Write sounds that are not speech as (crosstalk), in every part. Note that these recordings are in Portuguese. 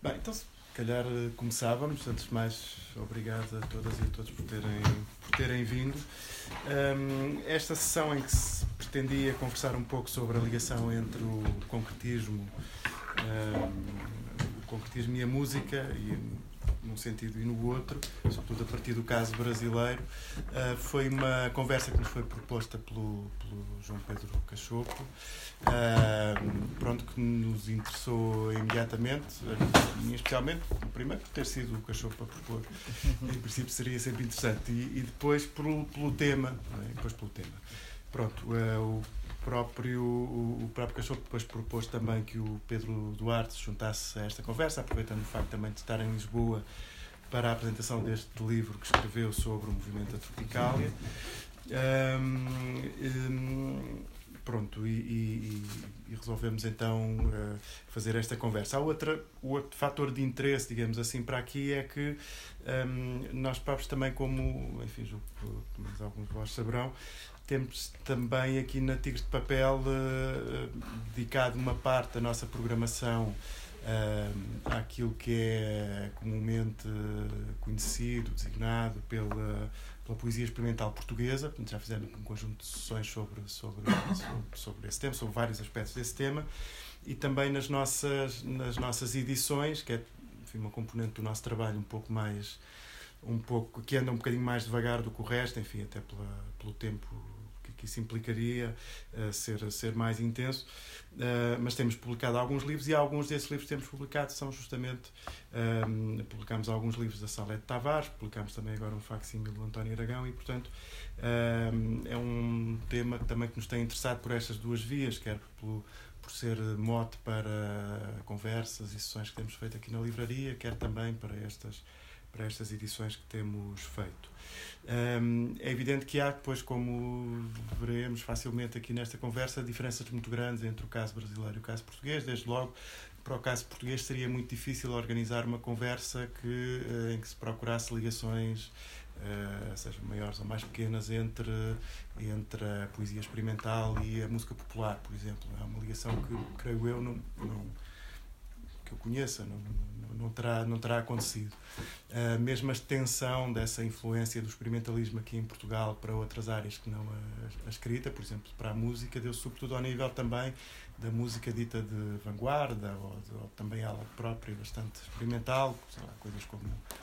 Bem, então se calhar eh, começávamos. Antes de mais, obrigado a todas e a todos por terem, por terem vindo. Um, esta sessão em que se pretendia conversar um pouco sobre a ligação entre o concretismo, um, o concretismo e a música, e num sentido e no outro, sobretudo a partir do caso brasileiro, uh, foi uma conversa que nos foi proposta pelo, pelo João Pedro Cachopo, uh, pronto, que nos interessou imediatamente, especialmente, primeiro por ter sido o Cachopo a propor, em princípio seria sempre interessante, e, e depois pelo, pelo tema, é? depois pelo tema. Pronto, uh, o próprio, o, próprio Cachorro depois propôs também que o Pedro Duarte se juntasse a esta conversa, aproveitando o facto também de estar em Lisboa para a apresentação deste livro que escreveu sobre o movimento da Tropicália. Pronto, e, e, e, resolvemos então uh, fazer esta conversa. Há outra, o outro fator de interesse, digamos assim, para aqui é que nós próprios também, como, enfim, alguns de vós saberão, temos também aqui na Tigres de Papel uh, dedicado uma parte da nossa programação uh, àquilo que é comumente conhecido, designado pela, pela poesia experimental portuguesa. Portanto, já fizemos um conjunto de sessões sobre, sobre, sobre, sobre esse tema, sobre vários aspectos desse tema. E também nas nossas, nas nossas edições, que é enfim, uma componente do nosso trabalho um pouco mais um pouco que anda um bocadinho mais devagar do que o resto, enfim, até pela, pelo tempo que isso implicaria uh, ser, ser mais intenso. Uh, mas temos publicado alguns livros e alguns desses livros que temos publicado são justamente. Um, ehm, publicamos alguns livros da Salete Tavares, publicamos também agora um facsímil do António Aragão e, portanto, um, é um tema também que nos tem interessado por estas duas vias, quer pelo, por ser mote para conversas e sessões que temos feito aqui na livraria, quer também para estas, para estas edições que temos feito. Um, é evidente que há, depois, como veremos facilmente aqui nesta conversa, diferenças muito grandes entre o caso brasileiro e o caso português. Desde logo, para o caso português seria muito difícil organizar uma conversa que, eh, em que se procurasse ligações, uh, sejam maiores ou mais pequenas, entre, entre a poesia experimental e a música popular, por exemplo. É uma ligação que, creio eu, não, não que eu conheça, não, não, terá, não terá acontecido. A mesma extensão dessa influência do experimentalismo aqui em Portugal para outras áreas que não a, a escrita, por exemplo, para a música, deu sobretudo ao nível também da música dita de vanguarda, ou, ou também ela própria bastante experimental, lá, coisas como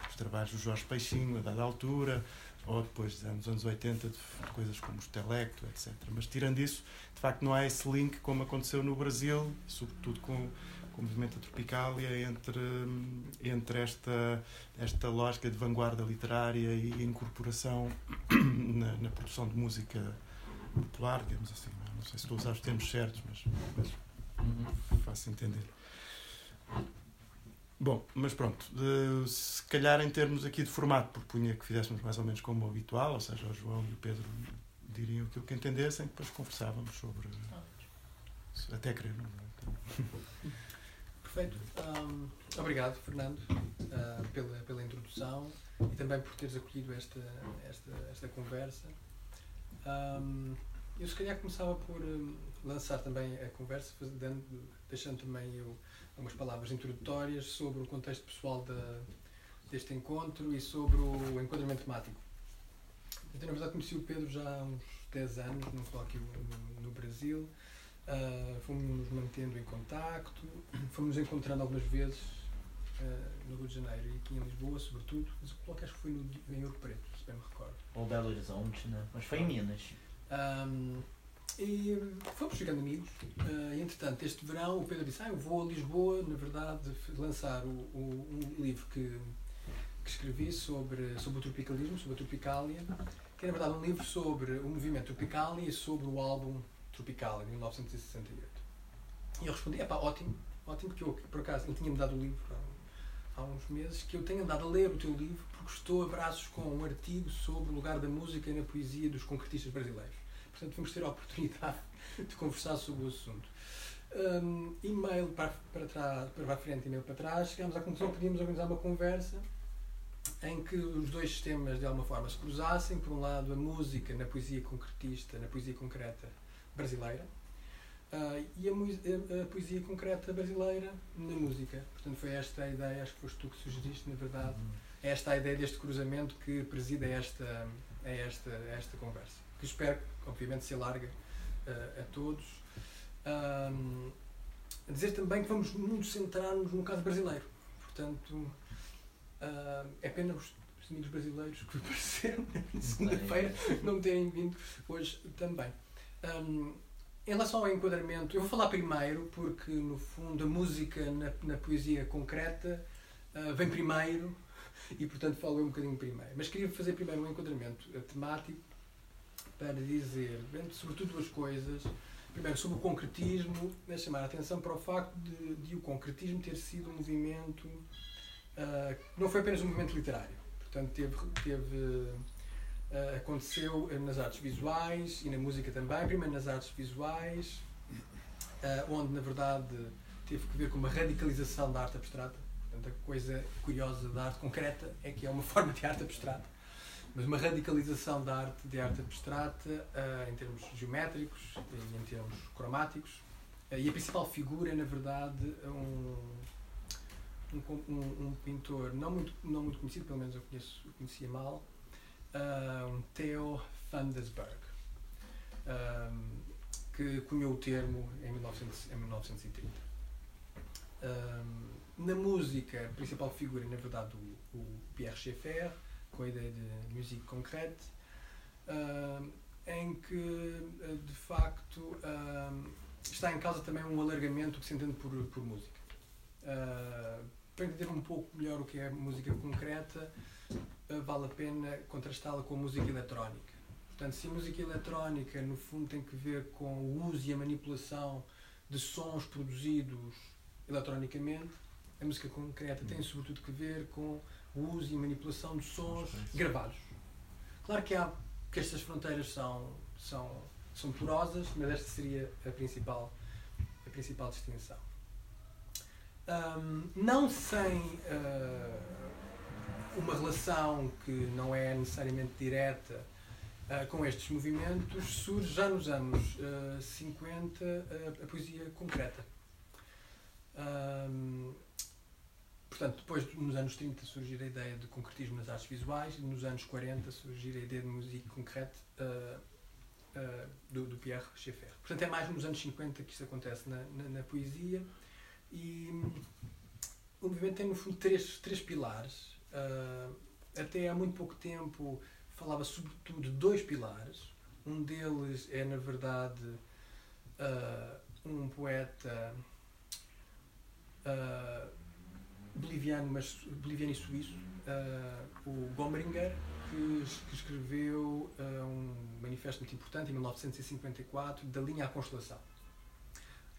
os trabalhos do Jorge Peixinho, a dada altura, ou depois nos anos 80 de, de coisas como os Telecto, etc. Mas tirando isso, de facto não há esse link como aconteceu no Brasil, sobretudo com com o movimento Tropicália entre, entre esta, esta lógica de vanguarda literária e incorporação (coughs) na, na produção de música popular, digamos assim. Não, é? não sei se estou a usar os termos certos, mas, mas uhum. faço entender. Bom, mas pronto, de, se calhar em termos aqui de formato, propunha que fizéssemos mais ou menos como o habitual, ou seja, o João e o Pedro diriam aquilo que entendessem, depois conversávamos sobre. Até querer, não é? (laughs) Perfeito. Um, obrigado, Fernando, uh, pela, pela introdução e também por teres acolhido esta, esta, esta conversa. Um, eu, se calhar, começava por um, lançar também a conversa, dando, deixando também eu algumas palavras introdutórias sobre o contexto pessoal deste encontro e sobre o enquadramento temático. Então, na verdade, conheci o Pedro já há uns 10 anos, num colóquio no, no Brasil. Uh, fomos nos mantendo em contacto, (clears throat) fomos encontrando algumas vezes uh, no Rio de Janeiro e aqui em Lisboa, sobretudo, mas o coloque acho que foi no, em Ouro Preto, se bem me recordo. Ou Belo Horizonte, né? Mas foi em Minas. Um, e fomos ficando amigos. Uh, entretanto, este verão, o Pedro disse: Ah, eu vou a Lisboa, na verdade, lançar o, o, um livro que, que escrevi sobre, sobre o tropicalismo, sobre a Tropicália, que é na verdade um livro sobre o movimento Tropicália e sobre o álbum Tropical, em 1968. E eu respondi, é pá, ótimo, ótimo, porque eu, por acaso, ele tinha-me dado o livro há, uns meses, que eu tenho andado a ler o teu livro porque estou a braços com um artigo sobre o lugar da música na poesia dos concretistas brasileiros. Portanto, vamos ter a oportunidade (laughs) de conversar sobre o assunto. Um, e-mail para, para, trás, para a frente, e-mail para trás, chegámos à conclusão que podíamos organizar uma conversa em que os dois sistemas de alguma forma se cruzassem. Por um lado, a música na poesia concretista, na poesia concreta, brasileira, ah, e a, a, a, poesia concreta brasileira na música. Portanto, foi esta a ideia, acho que foste tu que sugeriste, na verdade, é esta a ideia deste cruzamento que preside esta, a esta, a esta conversa. Que espero, obviamente, se alarga uh, a todos. Um, a dizer também que vamos muito centrar-nos no caso brasileiro. Portanto, uh, é pena os, os amigos brasileiros que (laughs) apareceram na segunda-feira não terem vindo hoje também. Um, em relação ao enquadramento, eu vou falar primeiro, porque no fundo a música na, na poesia concreta uh, vem primeiro (laughs) e portanto falo um bocadinho primeiro. Mas queria fazer primeiro um enquadramento temático para dizer, sobretudo duas coisas. Primeiro, sobre o concretismo, é chamar a atenção para o facto de, de o concretismo ter sido um movimento uh, não foi apenas um movimento literário. Portanto, teve, teve uh, aconteceu nas artes visuais e na música também. Primeiro nas artes visuais, uh, onde na verdade teve que ver com uma radicalização da arte abstrata. Portanto, a coisa curiosa da arte concreta é que é uma (laughs) forma de arte abstrata mas uma radicalização da arte de arte abstrata uh, em termos geométricos e em termos cromáticos e a principal figura é na verdade um, um, um, um, pintor não muito não muito conhecido pelo menos eu conheço eu conhecia mal um Theo van Desberg que cunhou o termo em, 1900, em 1930 na música a principal figura é na verdade o, o Pierre Schaeffer com a ideia de música concreta, uh, em que, uh, de facto, uh, está em causa também um alargamento que se entende por, por música. para entender um pouco melhor o que é música concreta, vale a pena contrastá-la com a música eletrónica. Portanto, se a música eletrónica, no fundo, tem que ver com o uso e a manipulação de sons produzidos eletronicamente, a música concreta tem sobretudo que ver com o uso e manipulação de sons gravados. Claro que, há, que estas fronteiras são, são, são porosas, mas esta seria a principal, a principal distinção. Um, não sem uh, uma relação que não é necessariamente direta uh, com estes movimentos, surge já nos anos uh, 50 a poesia concreta. Um, Portanto, depois, nos anos 30, surgir a ideia de concretismo nas artes visuais nos anos 40 surgir a ideia de música concreta uh, do, do, Pierre Schaeffer. Portanto, é mais nos anos 50 que isso acontece na, na, na poesia e o movimento tem, no fundo, três, três pilares. Uh, até há muito pouco tempo falava sobretudo de dois pilares. Um deles é, na verdade, um poeta boliviano, mas boliviano e suíço, uh, o Gombringer, que, que escreveu uh, um manifesto muito importante em 1954, da linha à constelação.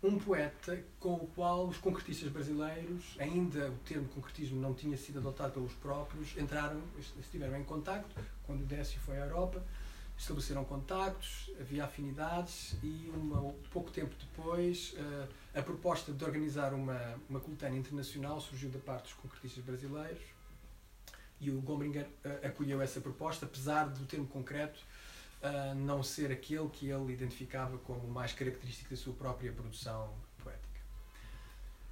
Um poeta com o qual os concretistas brasileiros, ainda o termo concretismo não tinha sido adotado pelos próprios, entraram, estiveram em contacto quando o Décio foi à Europa, estabeleceram contactos, havia afinidades e uma, pouco tempo depois uh, a proposta de organizar uma, uma coletânea internacional surgiu da parte dos concretistas brasileiros e o Gombringer uh, acolheu essa proposta, apesar do termo concreto uh, não ser aquele que ele identificava como mais característico da sua própria produção poética.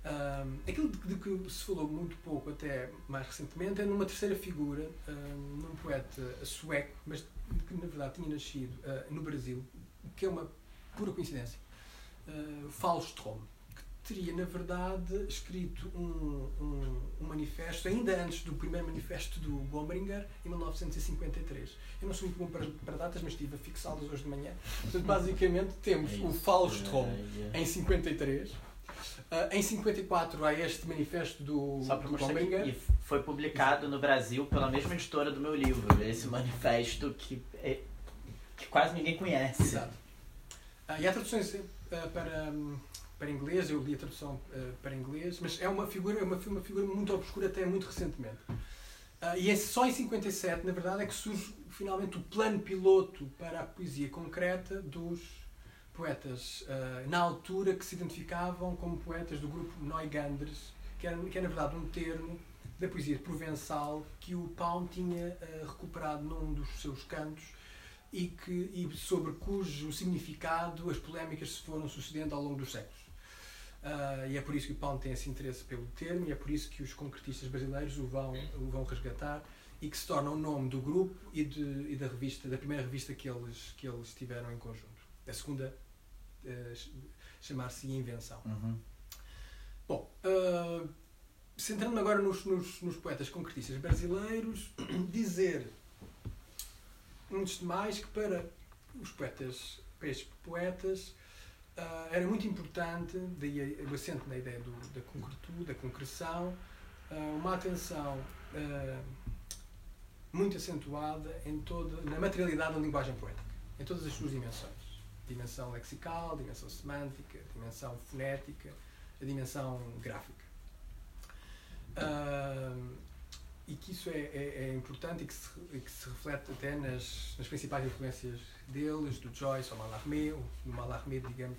Um, aquilo de, que se falou muito pouco até mais recentemente é numa terceira figura, um, num poeta sueco, mas que na verdade tinha nascido uh, no Brasil, que é uma pura coincidência, uh, Faustrom, que teria na verdade escrito um, um, um, manifesto ainda antes do primeiro manifesto do Gombringer, em 1953. Eu não sou muito bom para, para datas, mas estive a fixá-las hoje de manhã. Portanto, basicamente temos é o Faustrom em 53 Uh, em 54 há este manifesto do, Só para do que, e foi publicado no Brasil pela mesma editora do meu livro, esse manifesto que, é, que quase ninguém conhece. Exato. Uh, e há traduções uh, para, um, para inglês, eu li a tradução para inglês, mas é uma figura, é uma, uma figura muito obscura até muito recentemente. e é só em 57, na verdade, é que surge finalmente o plano piloto para a poesia concreta dos poetas uh, na altura que se identificavam como poetas do grupo Neuganders, que era, que é na verdade um termo da poesia provençal que o Pão tinha uh, recuperado num dos seus cantos e, que, e sobre cujo significado as polémicas se foram sucedendo ao longo dos séculos. Uh, e é por isso que o Pound tem esse interesse pelo termo e é por isso que os concretistas brasileiros o vão, o vão resgatar e que se torna o nome do grupo e, de, e da revista, da primeira revista que eles, que eles tiveram em conjunto. A segunda uh, chamar-se Invenção. Uhum. Bom, uh, centrando-me agora nos, nos, nos, poetas concretistas brasileiros, (coughs) dizer, antes de mais, que para os poetas, para estes poetas, uh, era muito importante, daí o acento na ideia do, da concretude, da concreção, uh, uma atenção muito acentuada em toda, na materialidade da linguagem poética, em todas as suas dimensões. Dimensão lexical, dimensão semântica, dimensão fonética, a dimensão gráfica. Uh, e que isso é, é, é importante e que, se, que, se, reflete até nas, nas principais influências deles, do Joyce ao Mallarmé. No Mallarmé, digamos,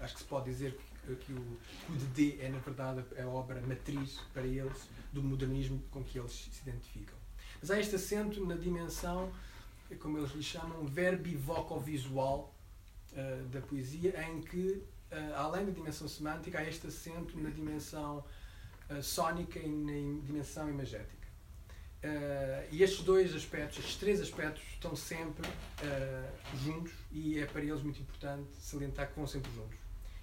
acho que se pode dizer que, que o, o Dedé é, na verdade, a obra matriz para eles do modernismo com que eles se identificam. Mas há este acento na dimensão, como eles lhe chamam, verbivoco-visual uh, da poesia, em que uh, além da dimensão semântica, há este acento na dimensão uh, sónica e na dimensão imagética. Uh, e estes dois aspectos, estes três aspectos, estão sempre juntos e é para eles muito importante salientar que vão sempre juntos.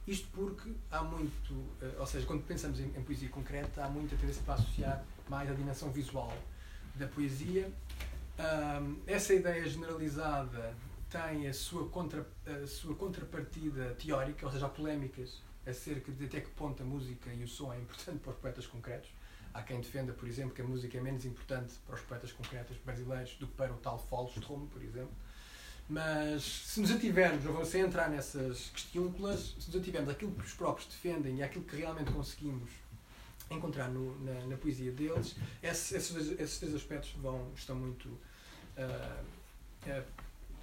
Isto porque há muito, ou seja, quando pensamos em, em, poesia concreta, há muita tendência para associar mais a dimensão visual da poesia. essa ideia generalizada tem a sua, contra, a sua contrapartida teórica, ou seja, há polémicas acerca de até que ponto a música e o som é importante para os poetas concretos. Há quem defenda, por exemplo, que a música é menos importante para os poetas concretos brasileiros do que para o tal Falstrom, por exemplo. Mas se nos ativermos, não vamos entrar nessas questiúnculas, se nos ativermos aquilo que os próprios defendem e aquilo que realmente conseguimos encontrar no, na, na, poesia deles, esses, esses, esses, três aspectos vão, estão muito uh, uh,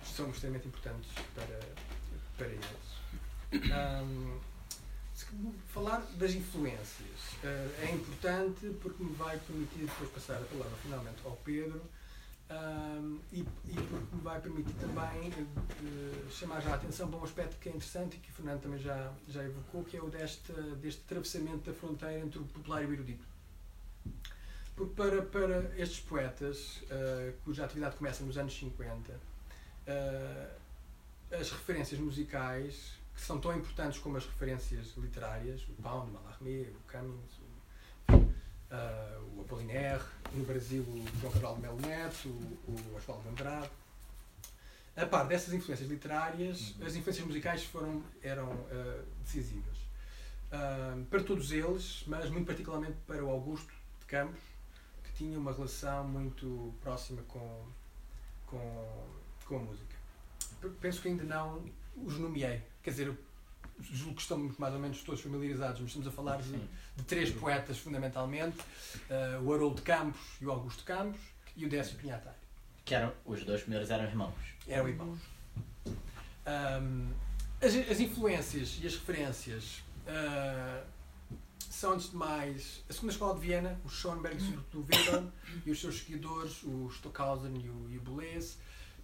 são extremamente importantes para, para eles. Um, falar das influências uh, é importante porque me vai permitir depois passar a palavra finalmente ao Pedro e, e, porque me vai permitir também uh, chamar já a atenção para um aspecto que é interessante e que o Fernando também já, já evocou, que é o deste, deste atravessamento da fronteira entre o popular e o erudito. Porque para, para estes poetas, uh, cuja atividade começa nos anos 50, uh, as referências musicais, que são tão importantes como as referências literárias, o Pound, o Mallarmé, o Cummings, o, uh, o Apollinaire, no Brasil o João Cabral Melo Neto, o, o Oswaldo Andrade. A par dessas influências literárias, uhum. as influências musicais foram, eram uh, decisivas. Uh, para todos eles, mas muito particularmente para o Augusto de Campos, que tinha uma relação muito próxima com, com com a música. Penso que ainda não os nomeei. Quer dizer, julgo que estamos mais ou menos todos familiarizados, mas estamos a falar de, de três poetas fundamentalmente: uh, o Haroldo Campos e o Augusto Campos e o Décio Pinhatari. Que eram, os dois primeiros eram irmãos. Eram irmãos. Um, as, as, influências e as referências uh, são, antes de mais, a segunda escola de Viena, o Schoenberg do Weber e os seus seguidores, o Stockhausen e o, e o Boulez,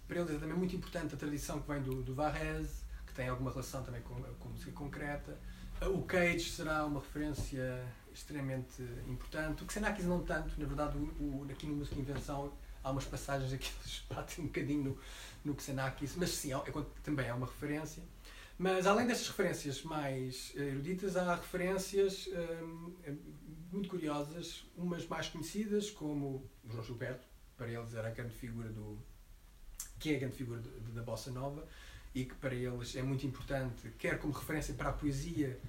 para eles é também muito importante a tradição que vem do, do Varese, que tem alguma relação também com, com música concreta. O Cage será uma referência extremamente importante. O Xenakis não tanto, na verdade, o, o, aqui no Música Invenção há umas passagens aqui que (laughs) batem um bocadinho no, no Xenakis, mas sim, é, é, também é uma referência. Mas além destas referências mais eruditas, há referências hum, muito curiosas, umas mais conhecidas, como o João Gilberto, para eles era a grande figura do, que é a grande figura da bossa nova e que para eles é muito importante, quer como referência para a poesia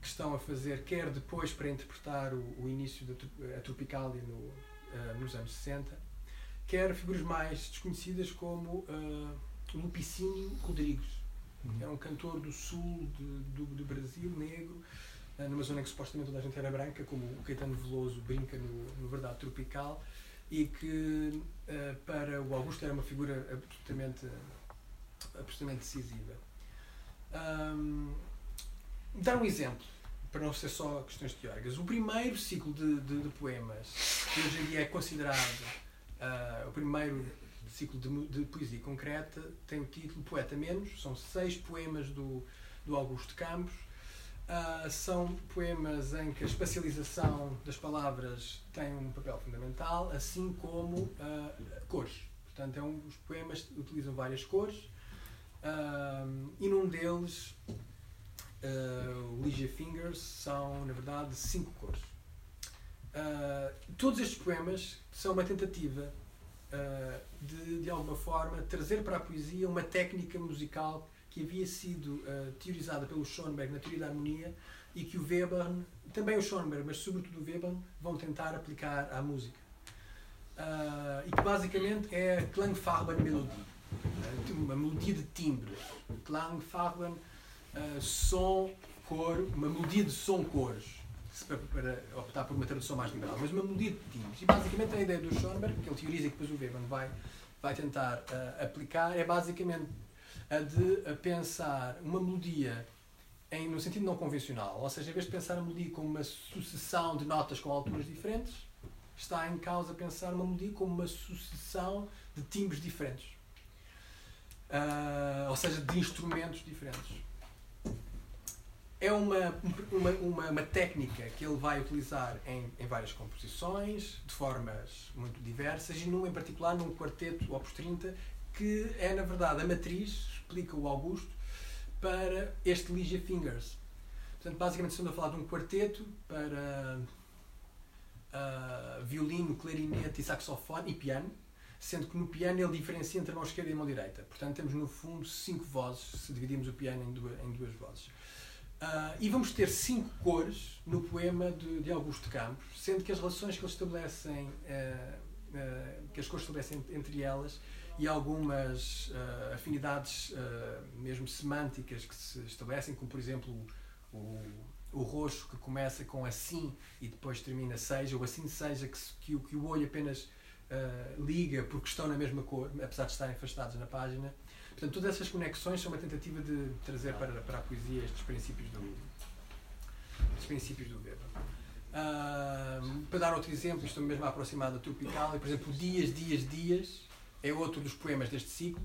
que estão a fazer, quer depois para interpretar o, o início da Tropicalia no, uh, nos anos 60, quer figuras mais desconhecidas como uh, Lupicínio Rodrigues, uhum. que era um cantor do sul de, do, do Brasil, negro, uh, numa zona em que supostamente toda a gente era branca, como o Caetano Veloso brinca no, no Verdade Tropical, e que uh, para o Augusto era uma figura absolutamente, absolutamente decisiva. Um, dar um exemplo, para não ser só questões teóricas. O primeiro ciclo de, de, de poemas, que hoje em dia é considerado uh, o primeiro ciclo de, de, poesia concreta tem o título Poeta Menos. São seis poemas do, do Augusto Campos. Uh, são poemas em que a espacialização das palavras tem um papel fundamental, assim como uh, cores. Portanto, é um, os poemas utilizam várias cores uh, e num deles, o Ligia Fingers, são, na verdade, cinco cores. todos estes poemas são uma tentativa uh, de, de alguma forma, trazer para a poesia uma técnica musical que havia sido uh, teorizada pelo Schoenberg na teoria da harmonia e que o Webern, também o Schoenberg, mas sobretudo o Webern, vão tentar aplicar à música. Uh, e que basicamente é Klangfarben-Melodie, uh, uma melodia de timbres. Klangfarben, uh, som, cor, uma melodia de som-cores para, para, optar por uma tradução mais liberal, mas uma melodia de timbres. E basicamente a ideia do Schoenberg, que ele teoriza e que depois o Weber vai, vai tentar uh, aplicar, é basicamente a de pensar uma melodia em, no sentido não convencional, ou seja, em vez de pensar a melodia como uma sucessão de notas com alturas diferentes, está em causa pensar uma melodia como uma sucessão de timbres diferentes. Uh, ou seja, de instrumentos diferentes é uma, uma, uma, uma, técnica que ele vai utilizar em, em várias composições, de formas muito diversas, e num em particular num quarteto Opus 30, que é na verdade a matriz, explica o Augusto, para este Ligia Fingers. Portanto, basicamente estamos a falar de um quarteto para uh, violino, clarinete e saxofone e piano, sendo que no piano ele diferencia entre mão esquerda e a mão direita. Portanto, temos no fundo cinco vozes, se dividimos o piano em duas, em duas vozes. Uh, e vamos ter cinco cores no poema de, de, Augusto Campos, sendo que as relações que eles estabelecem, uh, uh, que as cores estabelecem entre elas e algumas afinidades mesmo semânticas que se estabelecem, como por exemplo o, o roxo que começa com assim e depois termina seja, ou assim seja, que, que, que o olho apenas liga porque estão na mesma cor, apesar de estarem afastados na página. Portanto, todas essas conexões são uma tentativa de trazer para, para a poesia estes princípios do, estes princípios do Weber. Uh, para dar outro exemplo, estou mesmo a aproximar da Tropical, por exemplo, Dias, Dias, Dias é outro dos poemas deste ciclo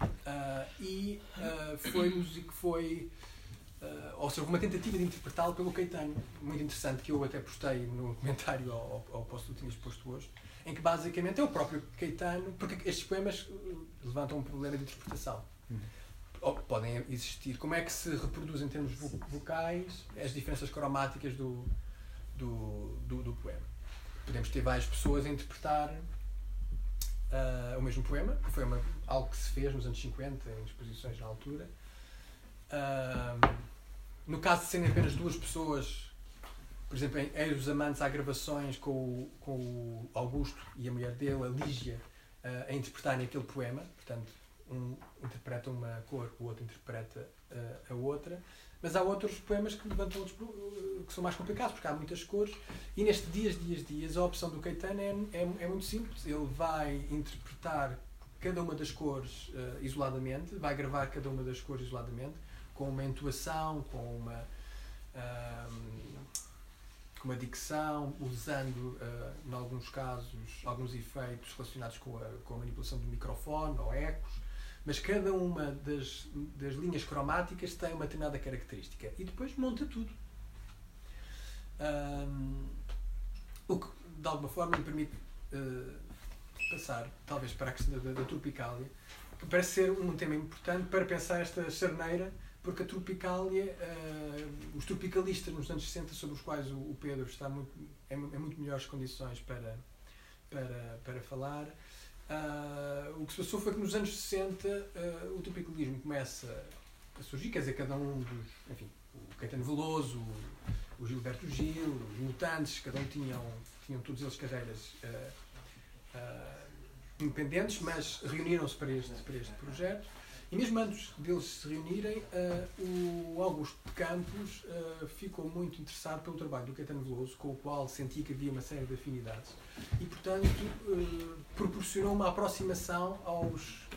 uh, e uh, foi, foi uh, ou seja, uma tentativa de interpretá-lo pelo Caetano, muito interessante, que eu até postei no comentário ao, ao, ao post que tinha exposto hoje, em que basicamente é o próprio Caetano, porque estes poemas uh, levantam um problema de interpretação. Uhum. Ou podem existir. Como é que se reproduz em termos vocais as diferenças cromáticas do, do, do, do poema? Podemos ter várias pessoas a interpretar uh, o mesmo poema, que foi uma, algo que se fez nos anos 50, em exposições na altura. Uh, no caso de serem apenas duas pessoas por exemplo, em Eis dos Amantes há gravações com o, com o Augusto e a mulher dele, a Lígia, uh, a interpretarem aquele poema. Portanto, um interpreta uma cor, o outro interpreta uh, a outra. Mas há outros poemas que levantam outros, uh, que são mais complicados, porque há muitas cores. E neste Dias, Dias, Dias, a opção do Caetano é, é, é muito simples. Ele vai interpretar cada uma das cores isoladamente, vai gravar cada uma das cores isoladamente, com uma entoação, com uma com uma dicção, usando, uh, em alguns casos, alguns efeitos relacionados com a, com a manipulação do microfone ou ecos, mas cada uma das, das linhas cromáticas tem uma determinada característica e depois monta tudo. Um, o que, de alguma forma, me permite uh, passar, talvez, para a questão da, da, da Tropicália, que parece ser um tema importante para pensar esta charneira porque a Tropicália, uh, os tropicalistas nos anos 60, sobre os quais o, o Pedro está muito, em, em muito melhores condições para, para, para falar, uh, o que se passou foi que nos anos 60 uh, eh, o tropicalismo começa a surgir, quer dizer, cada um dos, enfim, o Caetano Veloso, o, o Gilberto Gil, os Mutantes, cada um tinham, tinham todos eles carreiras independentes, mas reuniram-se para este, para este projeto. E mesmo antes deles se reunirem, uh, o Augusto Campos uh, ficou muito interessado pelo trabalho do Caetano Veloso, com o qual sentia que havia uma série de afinidades. E, portanto, uh, proporcionou uma aproximação aos,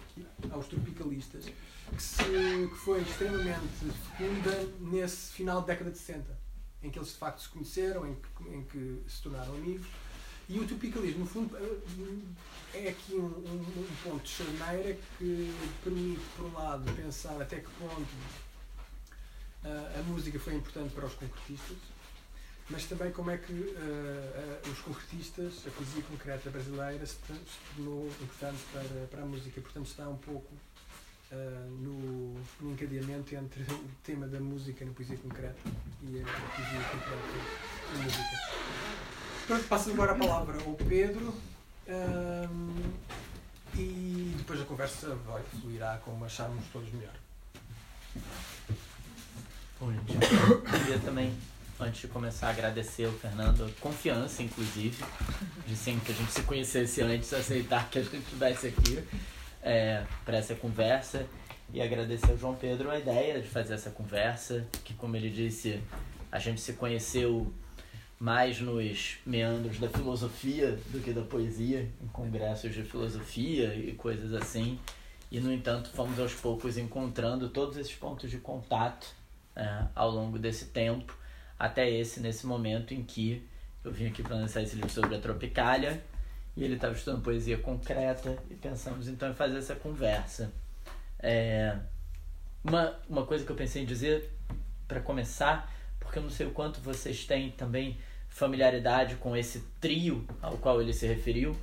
aos tropicalistas, que, se, que foi extremamente fecunda nesse final da década de 60, em que eles de facto se conheceram, em que, em que se tornaram amigos E o tropicalismo, no fundo, é aqui um, um, um ponto de charneira que permite, por um lado, pensar até que ponto uh, a música foi importante para os concretistas, mas também como é que uh, uh, os concretistas, a poesia concreta brasileira, se, se tornou importante para, para a música. Portanto, está um pouco no, no encadeamento entre o tema da música na poesia concreta e a, poesia concreta na música. Pronto, passo agora a palavra ao Pedro. Um, e depois a conversa vai fluirá como acharmos todos melhor. Bom, gente, queria também, antes de começar, agradecer ao Fernando a confiança, inclusive, de sempre que a gente se conhecesse antes, aceitar que a gente estivesse aqui é, para essa conversa. E agradecer ao João Pedro a ideia de fazer essa conversa, que, como ele disse, a gente se conheceu mais nos meandros da filosofia do que da poesia, em congressos de filosofia e coisas assim. E, no entanto, fomos aos poucos encontrando todos esses pontos de contato é, ao longo desse tempo, até esse, nesse momento em que eu vim aqui para lançar esse livro sobre a Tropicália e ele estava estudando poesia concreta e pensamos então em fazer essa conversa. É, uma, uma coisa que eu pensei em dizer para começar, porque eu não sei o quanto vocês têm também familiaridade com esse trio ao qual ele se referiu,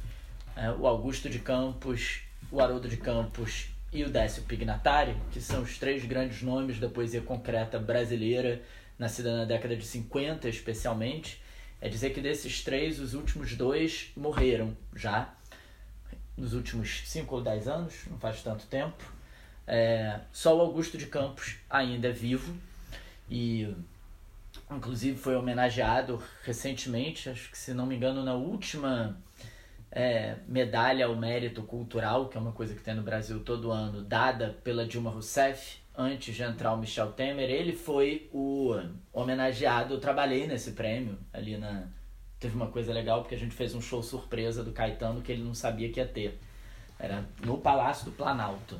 é, o Augusto de Campos, o Haroldo de Campos e o Décio Pignatari, que são os três grandes nomes da poesia concreta brasileira, nascida na década de 50 especialmente, é dizer que desses três, os últimos dois morreram já, nos últimos 5 ou 10 anos, não faz tanto tempo. É, só o Augusto de Campos ainda é vivo. E inclusive foi homenageado recentemente, acho que se não me engano, na última é, medalha ao mérito cultural, que é uma coisa que tem no Brasil todo ano, dada pela Dilma Rousseff, antes de entrar o Michel Temer, ele foi o homenageado. Eu trabalhei nesse prêmio ali na. Teve uma coisa legal porque a gente fez um show surpresa do Caetano que ele não sabia que ia ter. Era no Palácio do Planalto.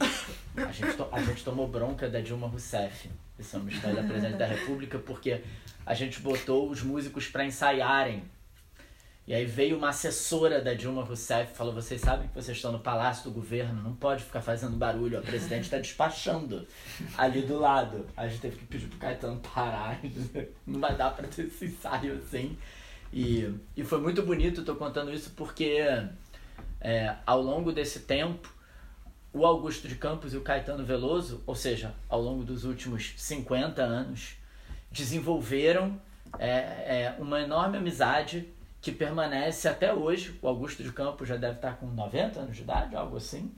A gente, to... a gente tomou bronca da Dilma Rousseff, esse é o Ministério da Presidente da República, porque a gente botou os músicos para ensaiarem. E aí veio uma assessora da Dilma Rousseff e falou: Vocês sabem que vocês estão no palácio do governo, não pode ficar fazendo barulho, a presidente está despachando ali do lado. A gente teve que pedir pro Caetano parar, (laughs) não vai dar para ter esse ensaio assim. E, e foi muito bonito, estou contando isso porque é, ao longo desse tempo, o Augusto de Campos e o Caetano Veloso, ou seja, ao longo dos últimos 50 anos, desenvolveram é, é, uma enorme amizade que permanece até hoje. O Augusto de Campos já deve estar com 90 anos de idade, algo assim.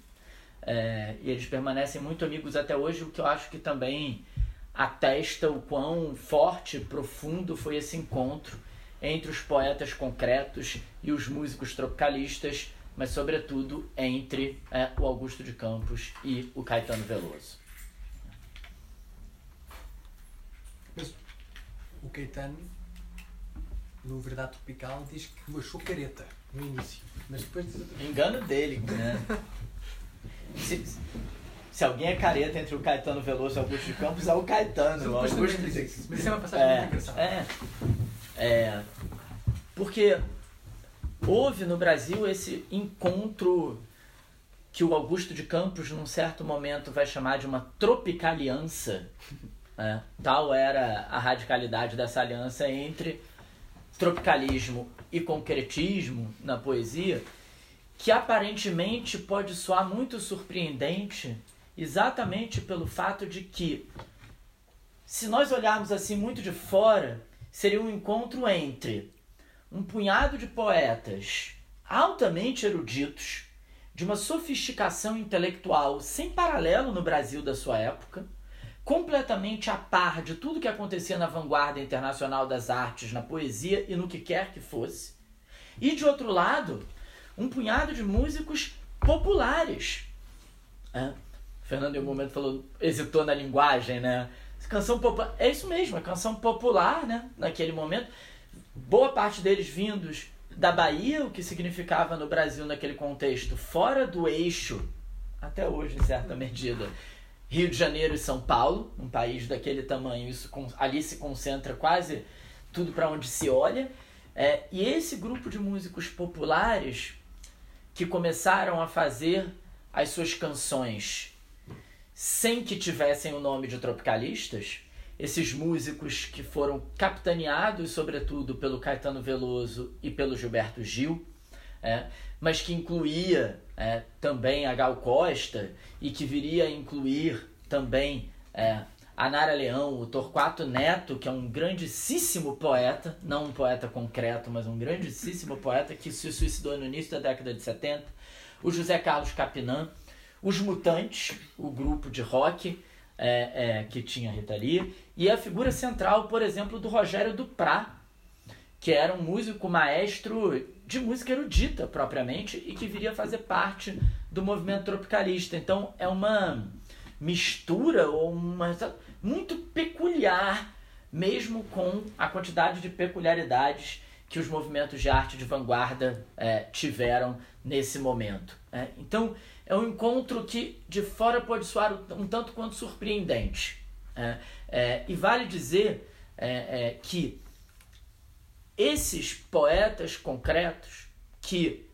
É, e eles permanecem muito amigos até hoje, o que eu acho que também atesta o quão forte, profundo foi esse encontro entre os poetas concretos e os músicos tropicalistas, mas sobretudo entre é, o Augusto de Campos e o Caetano Veloso. o Caetano, no Verdade Tropical, diz que o achou careta no início. Mas depois diz Engano dele, né? se, se alguém é careta entre o Caetano Veloso e o Augusto de Campos, é o Caetano. O Augusto... isso. Mas isso é uma passagem é, muito engraçada. É, é, porque houve no Brasil esse encontro que o Augusto de Campos, num certo momento, vai chamar de uma tropicaliança é, tal era a radicalidade dessa aliança entre tropicalismo e concretismo na poesia, que aparentemente pode soar muito surpreendente, exatamente pelo fato de que, se nós olharmos assim muito de fora, seria um encontro entre um punhado de poetas altamente eruditos, de uma sofisticação intelectual sem paralelo no Brasil da sua época completamente a par de tudo que acontecia na vanguarda internacional das artes, na poesia e no que quer que fosse. E de outro lado, um punhado de músicos populares. É. Fernando em um momento falou, hesitou na linguagem, né? Canção popular, é isso mesmo, é canção popular, né? Naquele momento, boa parte deles vindos da Bahia, o que significava no Brasil naquele contexto fora do eixo, até hoje em certa medida, Rio de Janeiro e São Paulo, um país daquele tamanho, isso ali se concentra quase tudo para onde se olha. É, e esse grupo de músicos populares que começaram a fazer as suas canções sem que tivessem o nome de tropicalistas, esses músicos que foram capitaneados, sobretudo, pelo Caetano Veloso e pelo Gilberto Gil, é, mas que incluía é, também a Gal Costa e que viria a incluir também é, a Nara Leão, o Torquato Neto, que é um grandíssimo poeta, não um poeta concreto, mas um grandíssimo (laughs) poeta que se suicidou no início da década de 70, o José Carlos Capinã, os Mutantes, o grupo de rock é, é, que tinha Rita Lee, e a figura central, por exemplo, do Rogério Duprá, que era um músico maestro de música erudita propriamente e que viria fazer parte do movimento tropicalista. Então é uma mistura ou uma muito peculiar, mesmo com a quantidade de peculiaridades que os movimentos de arte de vanguarda é, tiveram nesse momento. É. Então, é um encontro que de fora pode soar um tanto quanto surpreendente. É, é e vale dizer é, é, que esses poetas concretos que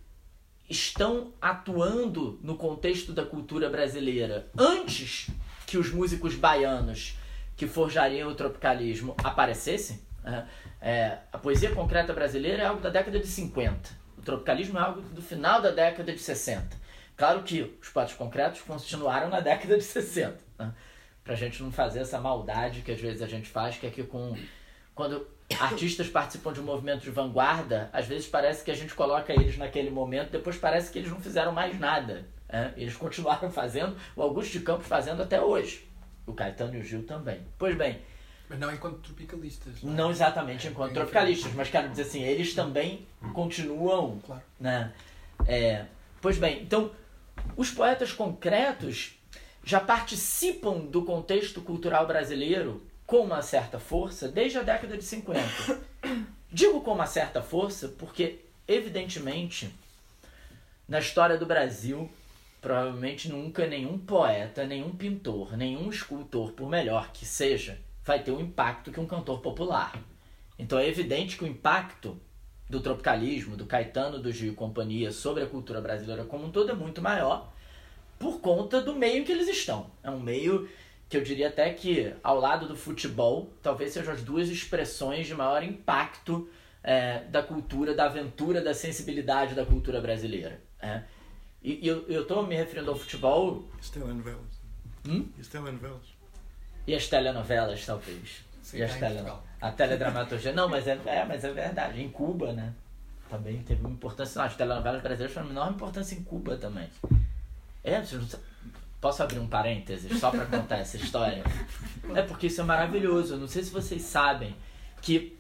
estão atuando no contexto da cultura brasileira antes que os músicos baianos que forjariam o tropicalismo aparecessem. É, é, a poesia concreta brasileira é algo da década de 50. O tropicalismo é algo do final da década de 60. Claro que os poetas concretos continuaram na década de 60. Né? Pra gente não fazer essa maldade que às vezes a gente faz, que é que com. Quando artistas participam de um movimento de vanguarda, às vezes parece que a gente coloca eles naquele momento, depois parece que eles não fizeram mais nada. É, eles (laughs) continuaram fazendo, o Augusto de Campos fazendo até hoje. O Caetano e o Gil também. Pois bem. Mas não enquanto tropicalistas. Não, é? não exatamente é, enquanto é, tropicalistas, mas quero dizer assim, eles também continuam. Claro. Né? É, pois bem, então, os poetas concretos já participam do contexto cultural brasileiro com uma certa força desde a década de 50. (coughs) Digo com uma certa força porque, evidentemente, na história do Brasil, provavelmente nunca nenhum poeta, nenhum pintor, nenhum escultor, por melhor que seja, vai ter o impacto que um cantor popular. Então é evidente que o impacto do tropicalismo, do Caetano, do Gil e companhia sobre a cultura brasileira como um todo é muito maior por conta do meio em que eles estão. É um meio que eu diria até que, ao lado do futebol, talvez sejam as duas expressões de maior impacto é, da cultura, da aventura, da sensibilidade da cultura brasileira. É. E, e eu, eu tô me referindo ao futebol. As telenovelas. Hum? E as telenovelas. E as telenovelas, talvez. Sim, e as tele... A teledramaturgia. Não, mas é, é, mas é verdade. Em Cuba, né? Também teve uma importância. Não, as telenovelas brasileiras tiveram uma enorme importância em Cuba também. É, Posso abrir um parênteses só para contar essa história? É porque isso é maravilhoso. Não sei se vocês sabem que.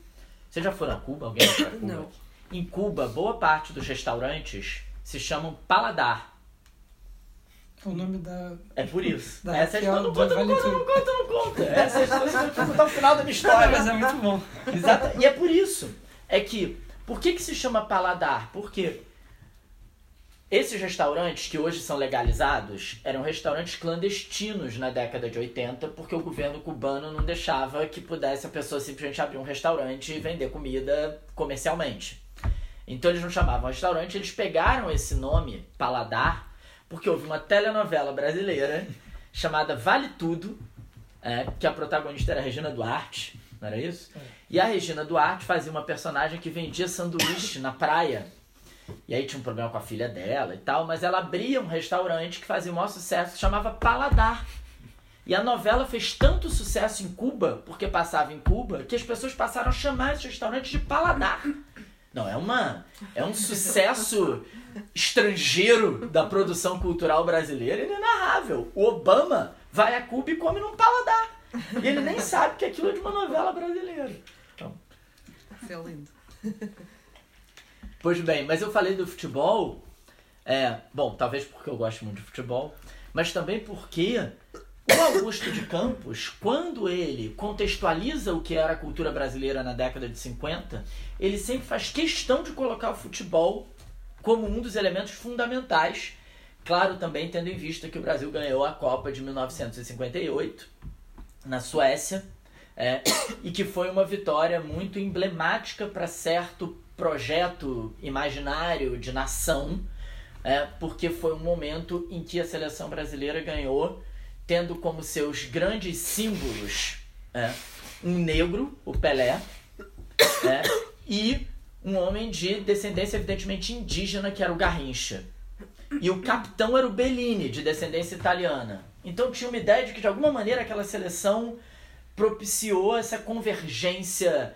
Vocês já foram a Cuba? Alguém foi a Cuba? Não. Em Cuba, boa parte dos restaurantes se chamam paladar. O nome da. É por isso. Da Essa Raquel história não do conta, não conta, não conta, não conta. Essa história eu vou contar o final da minha história. Mas é muito bom. Exato. E é por isso. É que. Por que, que se chama paladar? Porque esses restaurantes que hoje são legalizados eram restaurantes clandestinos na década de 80, porque o governo cubano não deixava que pudesse a pessoa simplesmente abrir um restaurante e vender comida comercialmente. Então eles não chamavam restaurante, eles pegaram esse nome, paladar, porque houve uma telenovela brasileira chamada Vale Tudo, é, que a protagonista era a Regina Duarte, não era isso? E a Regina Duarte fazia uma personagem que vendia sanduíche na praia. E aí tinha um problema com a filha dela e tal, mas ela abria um restaurante que fazia o maior sucesso, chamava Paladar. E a novela fez tanto sucesso em Cuba, porque passava em Cuba, que as pessoas passaram a chamar esse restaurante de Paladar. Não, é uma é um sucesso estrangeiro da produção cultural brasileira inenarrável. O Obama vai a Cuba e come num paladar. E ele nem sabe que aquilo é de uma novela brasileira. Isso é lindo. Pois bem, mas eu falei do futebol. É, bom, talvez porque eu gosto muito de futebol, mas também porque o Augusto de Campos, quando ele contextualiza o que era a cultura brasileira na década de 50, ele sempre faz questão de colocar o futebol como um dos elementos fundamentais. Claro, também tendo em vista que o Brasil ganhou a Copa de 1958 na Suécia, é, (coughs) e que foi uma vitória muito emblemática para certo projeto imaginário de nação, é, porque foi um momento em que a seleção brasileira ganhou, tendo como seus grandes símbolos é, um negro, o Pelé, é, e um homem de descendência evidentemente indígena, que era o Garrincha. E o capitão era o Bellini, de descendência italiana. Então tinha uma ideia de que de alguma maneira aquela seleção propiciou essa convergência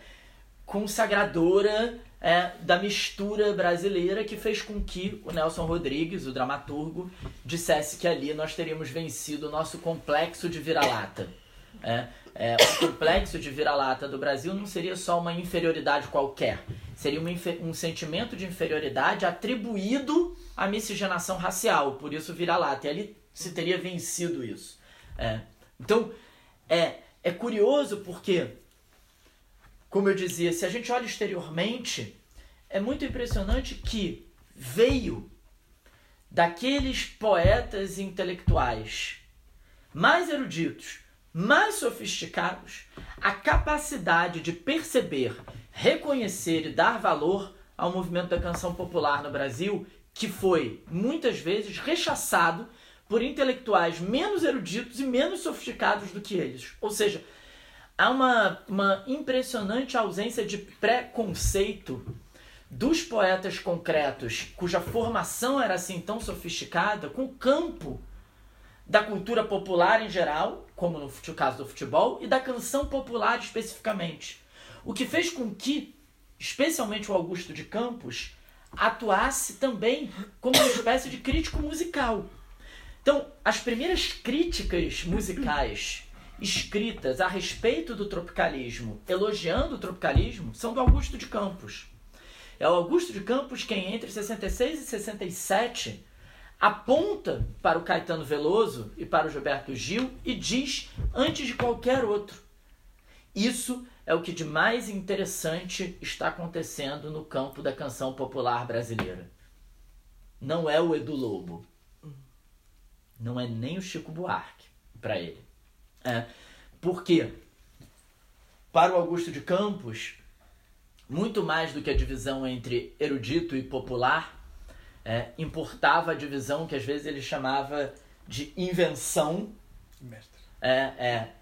consagradora é, da mistura brasileira que fez com que o Nelson Rodrigues, o dramaturgo, dissesse que ali nós teríamos vencido o nosso complexo de vira-lata. É, é, o complexo de vira-lata do Brasil não seria só uma inferioridade qualquer, seria um sentimento de inferioridade atribuído à miscigenação racial, por isso vira-lata. E ali se teria vencido isso. É. Então, é, é curioso porque, como eu dizia, se a gente olha exteriormente, é muito impressionante que veio daqueles poetas intelectuais mais eruditos, mais sofisticados, a capacidade de perceber, reconhecer e dar valor ao movimento da canção popular no Brasil, que foi muitas vezes rechaçado por intelectuais menos eruditos e menos sofisticados do que eles. Ou seja, há uma, uma impressionante ausência de preconceito dos poetas concretos, cuja formação era assim tão sofisticada, com o campo da cultura popular em geral, como no caso do futebol, e da canção popular especificamente. O que fez com que, especialmente o Augusto de Campos, atuasse também como uma espécie de crítico musical. Então, as primeiras críticas musicais escritas a respeito do tropicalismo, elogiando o tropicalismo, são do Augusto de Campos. É o Augusto de Campos quem, entre 66 e 67, aponta para o Caetano Veloso e para o Gilberto Gil e diz antes de qualquer outro. Isso é o que de mais interessante está acontecendo no campo da canção popular brasileira. Não é o Edu Lobo, não é nem o Chico Buarque para ele. É, porque, para o Augusto de Campos, muito mais do que a divisão entre erudito e popular, é, importava a divisão que às vezes ele chamava de invenção. Mestre. É, é,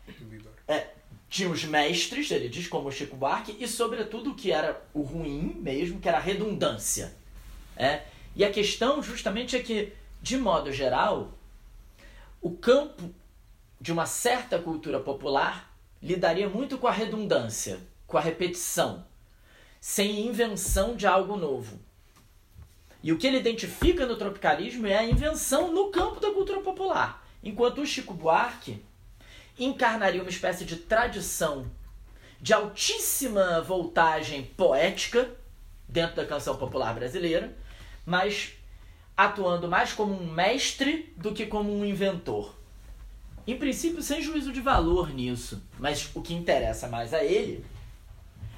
é, tinha os mestres, ele diz, como o Chico Buarque, e sobretudo o que era o ruim mesmo, que era a redundância. É, e a questão justamente é que, de modo geral, o campo de uma certa cultura popular lidaria muito com a redundância, com a repetição, sem invenção de algo novo. E o que ele identifica no tropicalismo é a invenção no campo da cultura popular. Enquanto o Chico Buarque encarnaria uma espécie de tradição de altíssima voltagem poética dentro da canção popular brasileira, mas atuando mais como um mestre do que como um inventor. Em princípio, sem juízo de valor nisso, mas o que interessa mais a ele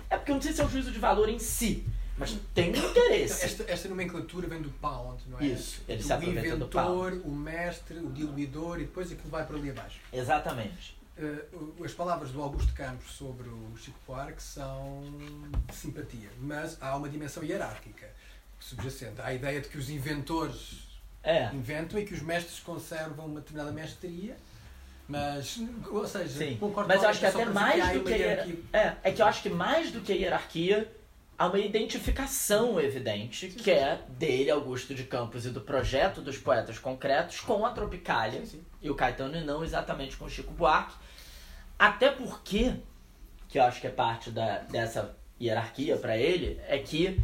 é porque eu não sei se é o juízo de valor em si, mas tem um interesse. Esta, esta nomenclatura vem do Pound, não é? Isso, ele se o aproveita do inventor, o mestre, o diluidor e depois aquilo vai para ali abaixo. Exatamente. Uh, as palavras do Augusto Campos sobre o Chico Buarque são de simpatia, mas há uma dimensão hierárquica subjacente. Há a ideia de que os inventores É. inventam e que os mestres conservam uma determinada mestria, mas, ou seja, Sim. concordo Mas eu acho que é até mais do que a hierarquia. É, é que eu acho que mais do que a hierarquia, há uma identificação evidente, que é dele, Augusto de Campos, e do projeto dos poetas concretos com a Tropicália Sim, sim. e o Caetano e não exatamente com o Chico Buarque. Até porque, que eu acho que é parte da, dessa hierarquia para ele, é que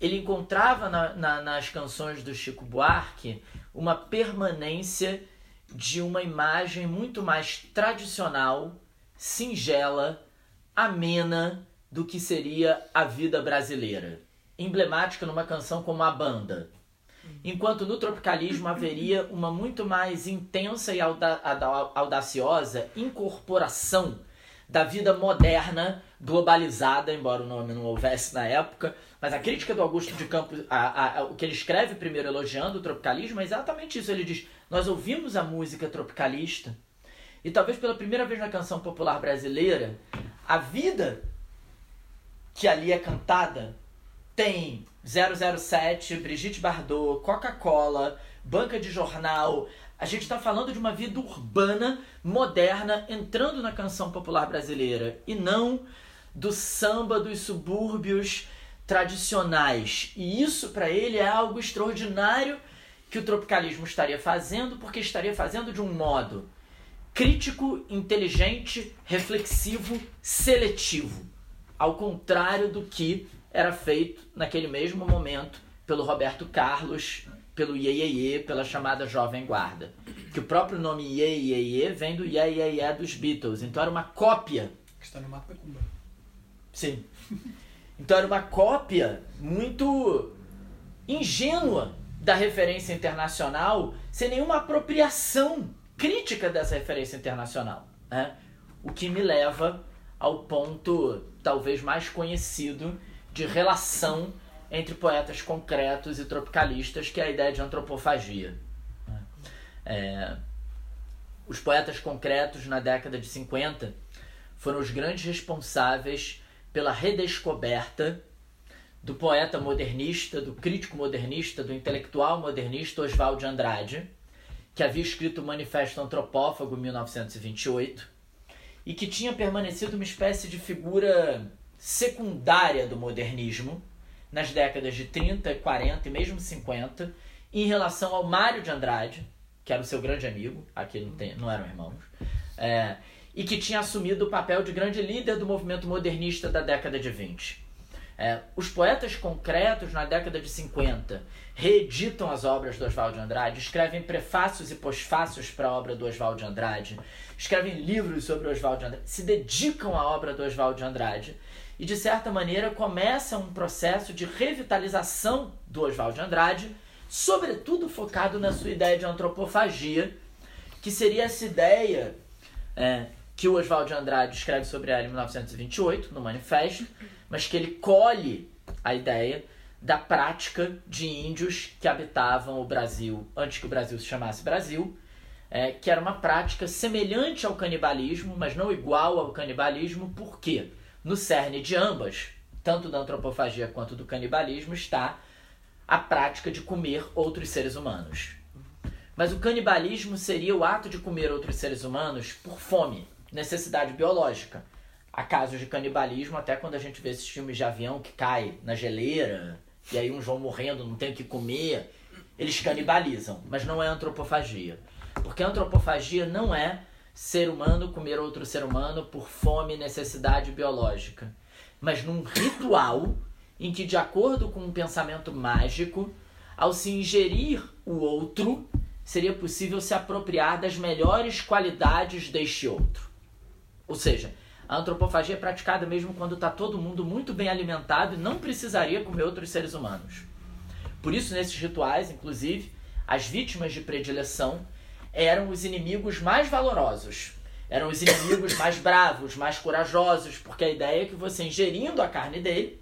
ele encontrava na- na- nas canções do Chico Buarque uma permanência de uma imagem muito mais tradicional, singela, amena do que seria a vida brasileira. Emblemática numa canção como A Banda. Enquanto no tropicalismo haveria uma muito mais intensa e auda- auda- audaciosa incorporação da vida moderna, globalizada, embora o nome não houvesse na época, mas a crítica do Augusto de Campos, a- a- o que ele escreve primeiro elogiando o tropicalismo é exatamente isso. Ele diz: Nós ouvimos a música tropicalista e talvez pela primeira vez na canção popular brasileira, a vida que ali é cantada tem 007, Brigitte Bardot, Coca-Cola, banca de jornal. A gente está falando de uma vida urbana, moderna, entrando na canção popular brasileira e não do samba dos subúrbios tradicionais. E isso para ele é algo extraordinário que o tropicalismo estaria fazendo, porque estaria fazendo de um modo crítico, inteligente, reflexivo, seletivo, ao contrário do que era feito naquele mesmo momento pelo Roberto Carlos, pelo Iê, pela chamada Jovem Guarda. Que o próprio nome Iê vem do Iê dos Beatles. Então era uma cópia. Que está no mapa Cumba. Sim. (laughs) Então era uma cópia muito ingênua da referência internacional, sem nenhuma apropriação crítica dessa referência internacional. Né? O que me leva ao ponto talvez mais conhecido de relação entre poetas concretos e tropicalistas, que é a ideia de antropofagia. É, os poetas concretos na década de 50 foram os grandes responsáveis pela redescoberta do poeta modernista, do crítico modernista, do intelectual modernista Oswald de Andrade, que havia escrito o Manifesto Antropófago em 1928 e que tinha permanecido uma espécie de figura secundária do modernismo nas décadas de 30, 40 e mesmo 50 em relação ao Mário de Andrade, que era o seu grande amigo, aqui não, tem, não eram irmãos, é, e que tinha assumido o papel de grande líder do movimento modernista da década de 20. É, os poetas concretos na década de 50 reeditam as obras do Oswald de Andrade, escrevem prefácios e pós-fácios para a obra do Oswald de Andrade, escrevem livros sobre Oswald de Andrade, se dedicam à obra do Oswald de Andrade e, de certa maneira, começa um processo de revitalização do Oswald de Andrade, sobretudo focado na sua ideia de antropofagia, que seria essa ideia é, que o Oswald de Andrade escreve sobre ela em 1928, no Manifesto, mas que ele colhe a ideia da prática de índios que habitavam o Brasil antes que o Brasil se chamasse Brasil, é, que era uma prática semelhante ao canibalismo, mas não igual ao canibalismo, porque no cerne de ambas, tanto da antropofagia quanto do canibalismo, está a prática de comer outros seres humanos. Mas o canibalismo seria o ato de comer outros seres humanos por fome, necessidade biológica. Há casos de canibalismo, até quando a gente vê esses filmes de avião que cai na geleira, e aí um João morrendo, não tem o que comer. Eles canibalizam, mas não é antropofagia. Porque antropofagia não é ser humano comer outro ser humano por fome e necessidade biológica, mas num ritual em que, de acordo com um pensamento mágico, ao se ingerir o outro, seria possível se apropriar das melhores qualidades deste outro. Ou seja, a antropofagia é praticada mesmo quando está todo mundo muito bem alimentado e não precisaria comer outros seres humanos. Por isso, nesses rituais, inclusive, as vítimas de predileção eram os inimigos mais valorosos. Eram os inimigos mais bravos, mais corajosos, porque a ideia é que você ingerindo a carne dele,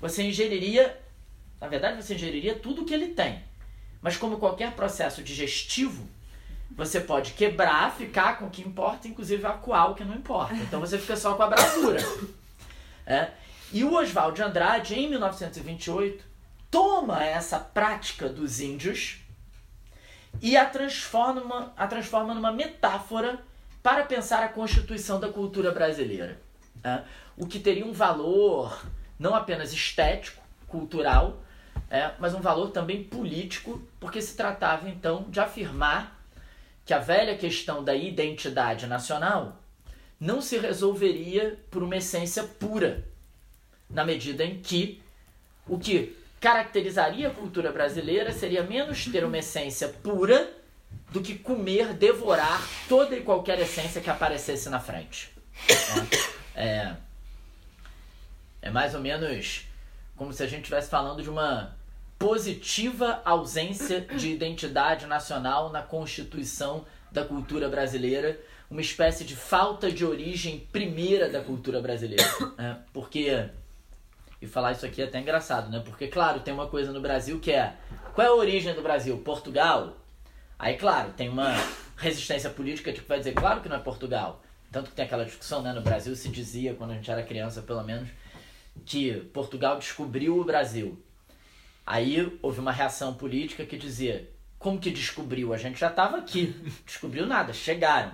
você ingeriria, na verdade, você ingeriria tudo que ele tem. Mas como qualquer processo digestivo, você pode quebrar, ficar com o que importa, inclusive acuar o que não importa. Então você fica só com a bravura. É? E o Oswald de Andrade, em 1928, toma essa prática dos índios e a transforma, a transforma numa metáfora para pensar a constituição da cultura brasileira. É? O que teria um valor não apenas estético, cultural, é, mas um valor também político, porque se tratava então de afirmar que a velha questão da identidade nacional não se resolveria por uma essência pura, na medida em que o que caracterizaria a cultura brasileira seria menos ter uma essência pura do que comer, devorar toda e qualquer essência que aparecesse na frente. É, é, é mais ou menos como se a gente estivesse falando de uma positiva ausência de identidade nacional na constituição da cultura brasileira, uma espécie de falta de origem primeira da cultura brasileira. Né? Porque, e falar isso aqui é até engraçado, né? Porque, claro, tem uma coisa no Brasil que é: qual é a origem do Brasil? Portugal? Aí, claro, tem uma resistência política de que vai dizer, claro que não é Portugal. Tanto que tem aquela discussão, né? No Brasil se dizia, quando a gente era criança, pelo menos, que Portugal descobriu o Brasil. Aí houve uma reação política que dizia: como que descobriu? A gente já estava aqui. (laughs) Descobriu nada, chegaram.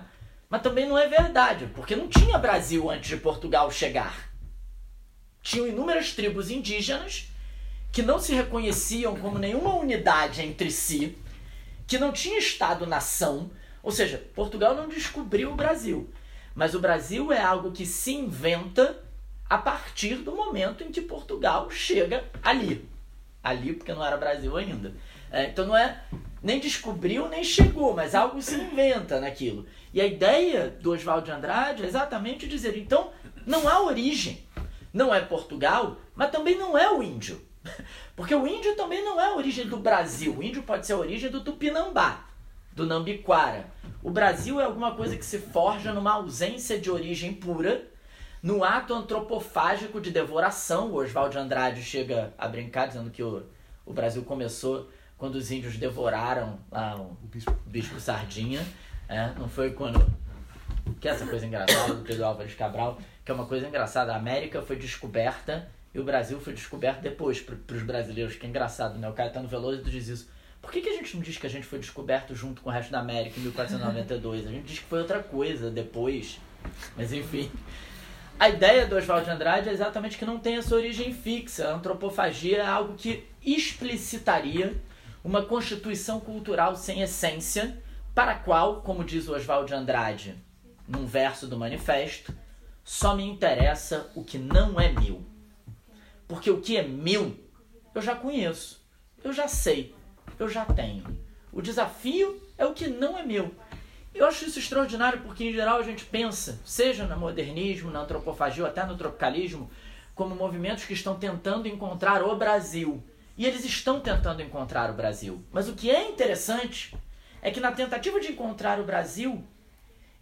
Mas também não é verdade, porque não tinha Brasil antes de Portugal chegar. Tinham inúmeras tribos indígenas que não se reconheciam como nenhuma unidade entre si, que não tinha Estado-nação. Ou seja, Portugal não descobriu o Brasil. Mas o Brasil é algo que se inventa a partir do momento em que Portugal chega ali. Ali, porque não era Brasil ainda. É, então não é nem descobriu nem chegou, mas algo se inventa naquilo. E a ideia do Oswald de Andrade é exatamente dizer: então não há origem. Não é Portugal, mas também não é o índio. (laughs) Porque o índio também não é a origem do Brasil. O índio pode ser a origem do Tupinambá, do Nambiquara. O Brasil é alguma coisa que se forja numa ausência de origem pura, no ato antropofágico de devoração. O Oswald de Andrade chega a brincar dizendo que o, o Brasil começou quando os índios devoraram lá o, o bispo. bispo Sardinha. É, não foi quando. Que é essa coisa engraçada do Pedro Álvares Cabral, que é uma coisa engraçada. A América foi descoberta e o Brasil foi descoberto depois para os brasileiros, que é engraçado, né? O Caetano Veloso diz isso. Por que, que a gente não diz que a gente foi descoberto junto com o resto da América em 1492? A gente diz que foi outra coisa depois. Mas enfim. A ideia do Oswald de Andrade é exatamente que não tem essa origem fixa. A antropofagia é algo que explicitaria uma constituição cultural sem essência, para a qual, como diz o Oswald de Andrade num verso do manifesto, só me interessa o que não é meu. Porque o que é meu, eu já conheço, eu já sei, eu já tenho. O desafio é o que não é meu. Eu acho isso extraordinário porque, em geral, a gente pensa, seja no modernismo, na antropofagia ou até no tropicalismo, como movimentos que estão tentando encontrar o Brasil. E eles estão tentando encontrar o Brasil. Mas o que é interessante é que na tentativa de encontrar o Brasil,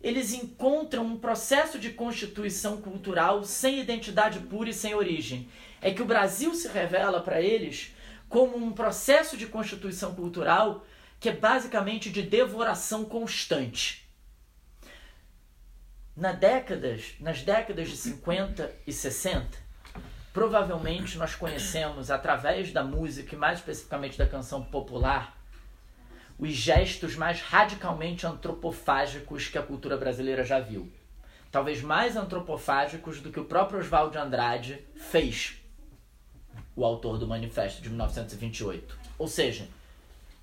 eles encontram um processo de constituição cultural sem identidade pura e sem origem. É que o Brasil se revela para eles como um processo de constituição cultural que é basicamente de devoração constante. Na décadas, nas décadas de 50 e 60, provavelmente nós conhecemos através da música e mais especificamente da canção popular os gestos mais radicalmente antropofágicos que a cultura brasileira já viu. Talvez mais antropofágicos do que o próprio Oswald de Andrade fez, o autor do Manifesto de 1928. Ou seja,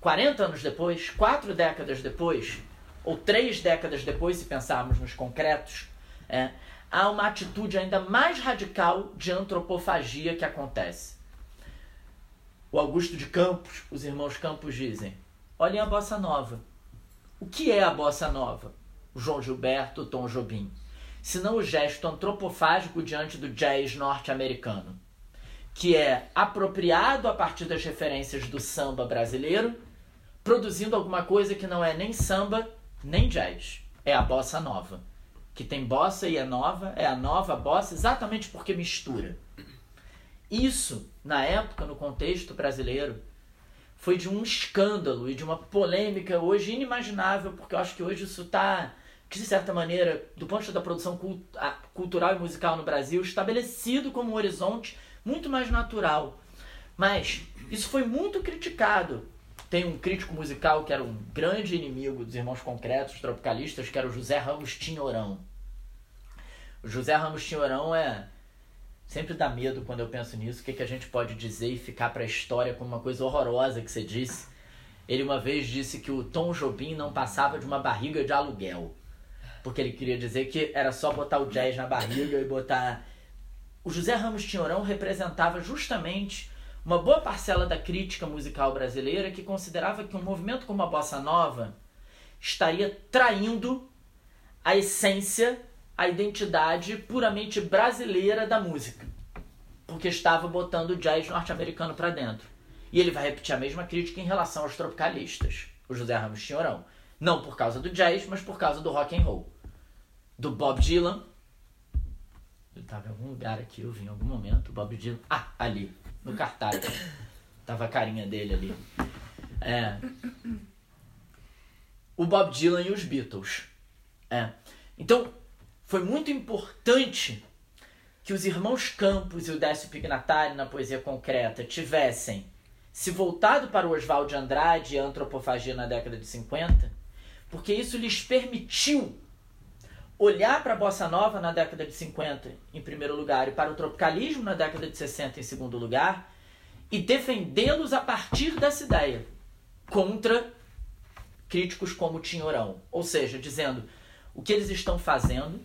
40 anos depois, quatro décadas depois, ou três décadas depois, se pensarmos nos concretos, é, há uma atitude ainda mais radical de antropofagia que acontece. O Augusto de Campos, os irmãos Campos dizem: olhem a bossa nova. O que é a bossa nova? O João Gilberto, o Tom Jobim. Senão o gesto antropofágico diante do jazz norte-americano, que é apropriado a partir das referências do samba brasileiro, produzindo alguma coisa que não é nem samba nem jazz. É a bossa nova que tem bossa e é nova, é a nova bossa exatamente porque mistura. Isso, na época, no contexto brasileiro, foi de um escândalo e de uma polêmica hoje inimaginável, porque eu acho que hoje isso está, de certa maneira, do ponto de vista da produção cultural e musical no Brasil, estabelecido como um horizonte muito mais natural. Mas isso foi muito criticado. Tem um crítico musical que era um grande inimigo dos Irmãos Concretos, tropicalistas, que era o José Ramos Tinhorão. O José Ramos Tinhorão é. Sempre dá medo quando eu penso nisso. O que, que a gente pode dizer e ficar para a história como uma coisa horrorosa que você disse. Ele uma vez disse que o Tom Jobim não passava de uma barriga de aluguel. Porque ele queria dizer que era só botar o jazz na barriga e botar. O José Ramos Tinhorão representava justamente uma boa parcela da crítica musical brasileira que considerava que um movimento como a bossa nova estaria traindo a essência a identidade puramente brasileira da música, porque estava botando o jazz norte-americano para dentro. E ele vai repetir a mesma crítica em relação aos tropicalistas, o José Ramos Tinhorão. Não por causa do jazz, mas por causa do rock and roll. Do Bob Dylan. Ele estava em algum lugar aqui, eu vi em algum momento. O Bob Dylan. Ah, ali, no cartaz. Tava a carinha dele ali. É. O Bob Dylan e os Beatles. É. Então, foi muito importante que os irmãos Campos e o Décio Pignatari na poesia concreta tivessem se voltado para o Oswald de Andrade e a antropofagia na década de 50, porque isso lhes permitiu olhar para a bossa nova na década de 50 em primeiro lugar e para o tropicalismo na década de 60 em segundo lugar e defendê-los a partir dessa ideia contra críticos como Tinhorão, ou seja, dizendo o que eles estão fazendo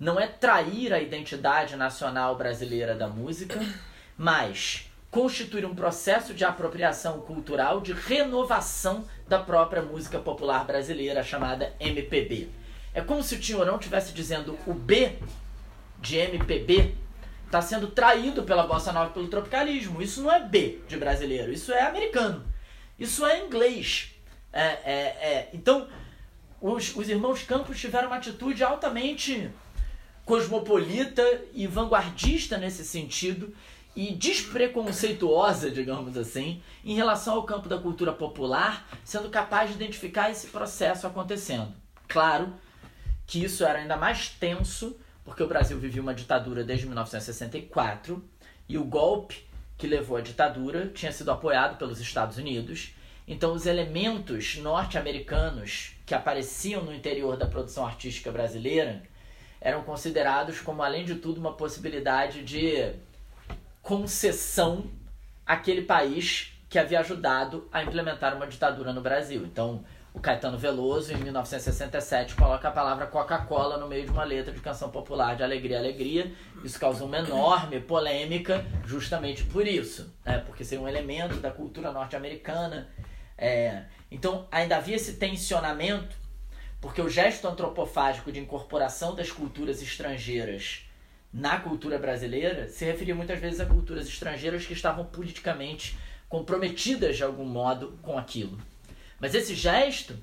não é trair a identidade nacional brasileira da música, (coughs) mas constituir um processo de apropriação cultural, de renovação da própria música popular brasileira, chamada MPB. É como se o Tinhorão estivesse dizendo o B de MPB está sendo traído pela bossa nova pelo tropicalismo. Isso não é B de brasileiro, isso é americano. Isso é inglês. É, é, é. Então, os, os irmãos Campos tiveram uma atitude altamente cosmopolita e vanguardista nesse sentido e despreconceituosa, digamos assim, em relação ao campo da cultura popular, sendo capaz de identificar esse processo acontecendo. Claro que isso era ainda mais tenso, porque o Brasil vivia uma ditadura desde 1964 e o golpe que levou à ditadura tinha sido apoiado pelos Estados Unidos. Então, os elementos norte-americanos que apareciam no interior da produção artística brasileira eram considerados como, além de tudo, uma possibilidade de concessão àquele país que havia ajudado a implementar uma ditadura no Brasil. Então, o Caetano Veloso, em 1967, coloca a palavra Coca-Cola no meio de uma letra de canção popular de Alegria, Alegria. Isso causou uma enorme polêmica, justamente por isso, né? porque seria um elemento da cultura norte-americana. É... Então, ainda havia esse tensionamento, porque o gesto antropofágico de incorporação das culturas estrangeiras na cultura brasileira se referia muitas vezes a culturas estrangeiras que estavam politicamente comprometidas de algum modo com aquilo. Mas esse gesto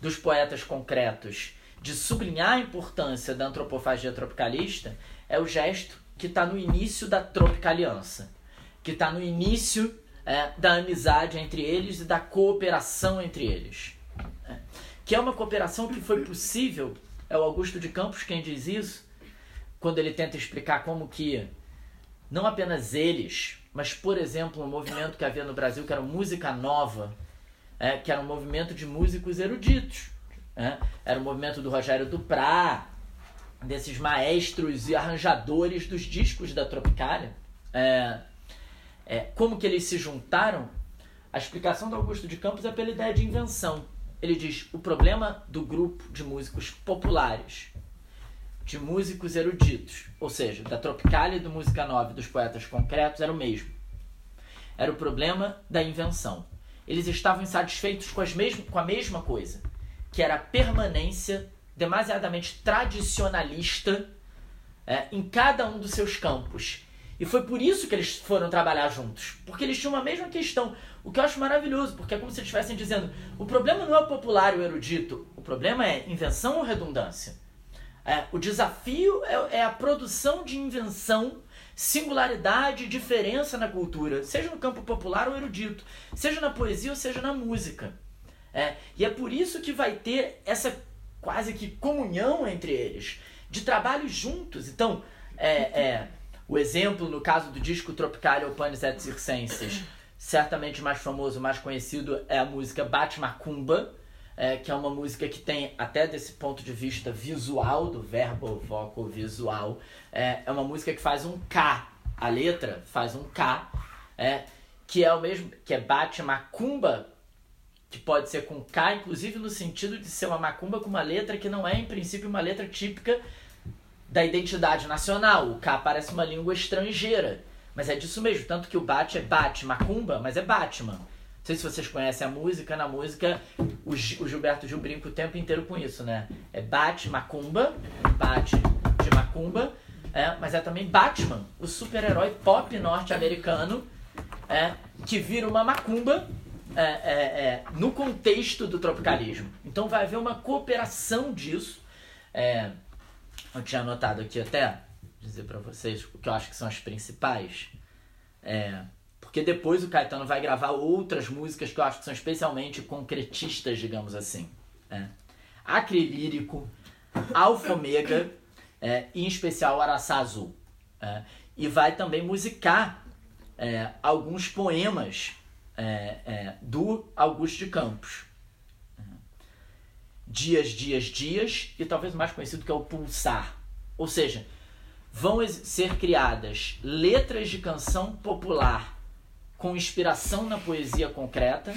dos poetas concretos de sublinhar a importância da antropofagia tropicalista é o gesto que está no início da tropicaliança, que está no início é, da amizade entre eles e da cooperação entre eles. É, que é uma cooperação que foi possível, é o Augusto de Campos quem diz isso, quando ele tenta explicar como que não apenas eles, mas por exemplo um movimento que havia no Brasil que era música nova, é, que era um movimento de músicos eruditos, é, era o movimento do Rogério Duprá, desses maestros e arranjadores dos discos da Tropicália. É, é, como que eles se juntaram? A explicação do Augusto de Campos é pela ideia de invenção. Ele diz: o problema do grupo de músicos populares de músicos eruditos, ou seja, da Tropicália e do Música Nova dos poetas concretos, era o mesmo. Era o problema da invenção. Eles estavam insatisfeitos com, as com a mesma coisa, que era a permanência demasiadamente tradicionalista é, em cada um dos seus campos. E foi por isso que eles foram trabalhar juntos. Porque eles tinham a mesma questão. O que eu acho maravilhoso, porque é como se estivessem dizendo: o problema não é o popular e o erudito, o problema é invenção ou redundância. É, o desafio é, é a produção de invenção, singularidade, diferença na cultura, seja no campo popular ou erudito, seja na poesia ou seja na música. É, e é por isso que vai ter essa quase que comunhão entre eles, de trabalho juntos. Então, é, é o exemplo no caso do disco Tropical Panis et Circenses, certamente mais famoso, mais conhecido é a música Bate Macumba, é, que é uma música que tem, até desse ponto de vista visual, do verbo vocal visual, é, é uma música que faz um K. A letra faz um K, é, que é o mesmo, que é bate macumba, que pode ser com K, inclusive no sentido de ser uma macumba com uma letra que não é, em princípio, uma letra típica da identidade nacional. O K parece uma língua estrangeira. Mas é disso mesmo, tanto que o bate é bate, macumba, mas é Batman. Não sei se vocês conhecem a música, na música o, Gilberto Gil brinca o tempo inteiro com isso, né? É bate macumba, bate de macumba, é, mas é também Batman, o super-herói pop norte-americano, é, que vira uma macumba é, é, é, no contexto do tropicalismo. Então vai haver uma cooperação disso. É, eu tinha anotado aqui até dizer para vocês o que eu acho que são as principais. Porque depois o Caetano vai gravar outras músicas que eu acho que são especialmente concretistas, digamos assim. É. Acre Lírico, Alfa Omega é, e em especial Araçá Azul. É, e vai também musicar é, alguns poemas é, é, do Augusto de Campos. Dias, Dias, Dias, e talvez mais conhecido que é o Pulsar. Ou seja, vão ser criadas letras de canção popular com inspiração na poesia concreta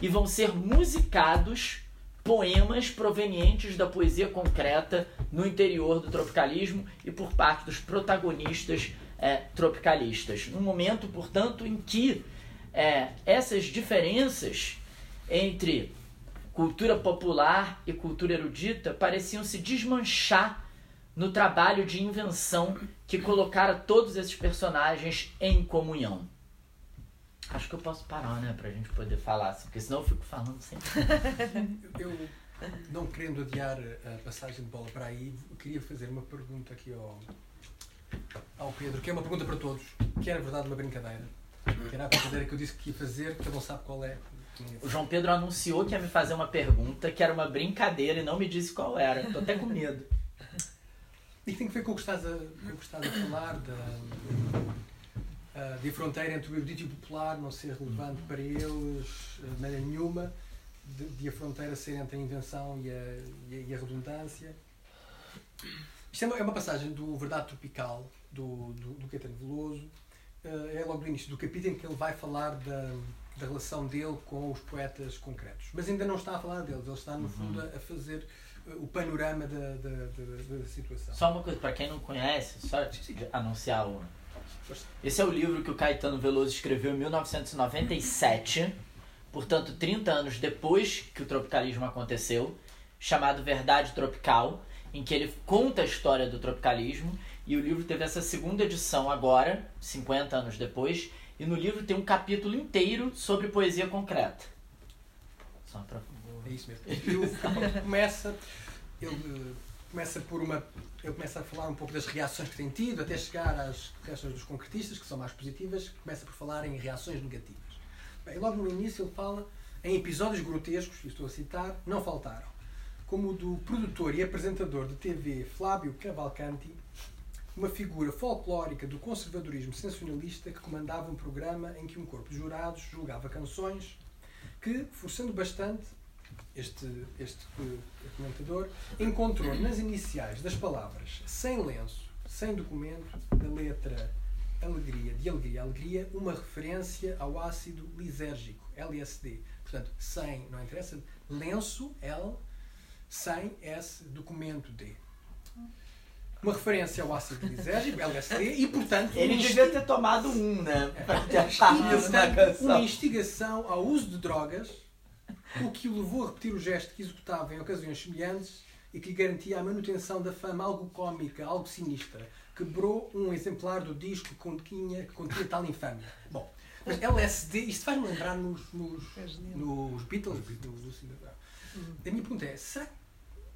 e vão ser musicados poemas provenientes da poesia concreta no interior do tropicalismo e por parte dos protagonistas é, tropicalistas. Num momento, portanto, em que é, essas diferenças entre cultura popular e cultura erudita pareciam se desmanchar no trabalho de invenção que colocara todos esses personagens em comunhão. Acho que eu posso parar, né, pra gente poder falar, assim, porque senão eu fico falando sempre. (laughs) eu, não querendo adiar a passagem de bola para aí, queria fazer uma pergunta aqui ao, ao Pedro, que é uma pergunta para todos, que era, na verdade, uma brincadeira. Que era a brincadeira que eu disse que ia fazer, que ele não sabe qual é. O João Pedro anunciou que ia me fazer uma pergunta que era uma brincadeira e não me disse qual era. Estou até com medo. E que tem a ver com o que estás a, com o que estás a falar da, uh, de fronteira entre o erudito e o popular não ser relevante para eles de maneira nenhuma, de, de, a fronteira ser entre a invenção e a, e a, e a redundância. Isto é uma, é uma, passagem do Verdade Tropical, do, do, do Caetano Veloso. Uh, é logo no início do capítulo em que ele vai falar da, da relação dele com os poetas concretos. Mas ainda não está a falar deles, ele está, no uhum. fundo, a fazer o panorama da, da, da, da, situação. Só uma coisa, para quem não conhece, só anunciar o. Esse é o livro que o Caetano Veloso escreveu em 1997, portanto, 30 anos depois que o tropicalismo aconteceu, chamado Verdade Tropical, em que ele conta a história do tropicalismo. E o livro teve essa segunda edição agora, 50 anos depois, e no livro tem um capítulo inteiro sobre poesia concreta. Só para é isso mesmo. E o capítulo começa, ele começa por uma. Ele começa a falar um pouco das reações que tem tido, até chegar às reações dos concretistas, que são mais positivas, começa por falar em reações negativas. Bem, logo no início ele fala em episódios grotescos, estou a citar, não faltaram, como o do produtor e apresentador de TV Flávio Cavalcanti, uma figura folclórica do conservadorismo sensacionalista que comandava um programa em que um corpo de jurados julgava canções que, forçando bastante, este, este comentador, encontrou nas iniciais das palavras sem lenço, sem documento, da letra alegria, de alegria, alegria, uma referência ao ácido lisérgico, LSD. Portanto, sem, não interessa, lenço, L, sem S, documento D. Uma referência ao ácido lisérgico, LSD, e portanto. Ele uma devia ter tomado um, né? Para (laughs) ter achado canção. Uma instigação ao uso de drogas o que o levou a repetir o gesto que executava em ocasiões semelhantes e que lhe garantia a manutenção da fama algo cômica, algo sinistra. Quebrou um exemplar do disco que continha, que continha tal infâmia. Bom, mas LSD, isto faz-me lembrar nos, nos, nos Beatles, do, do, do, A minha pergunta é, será que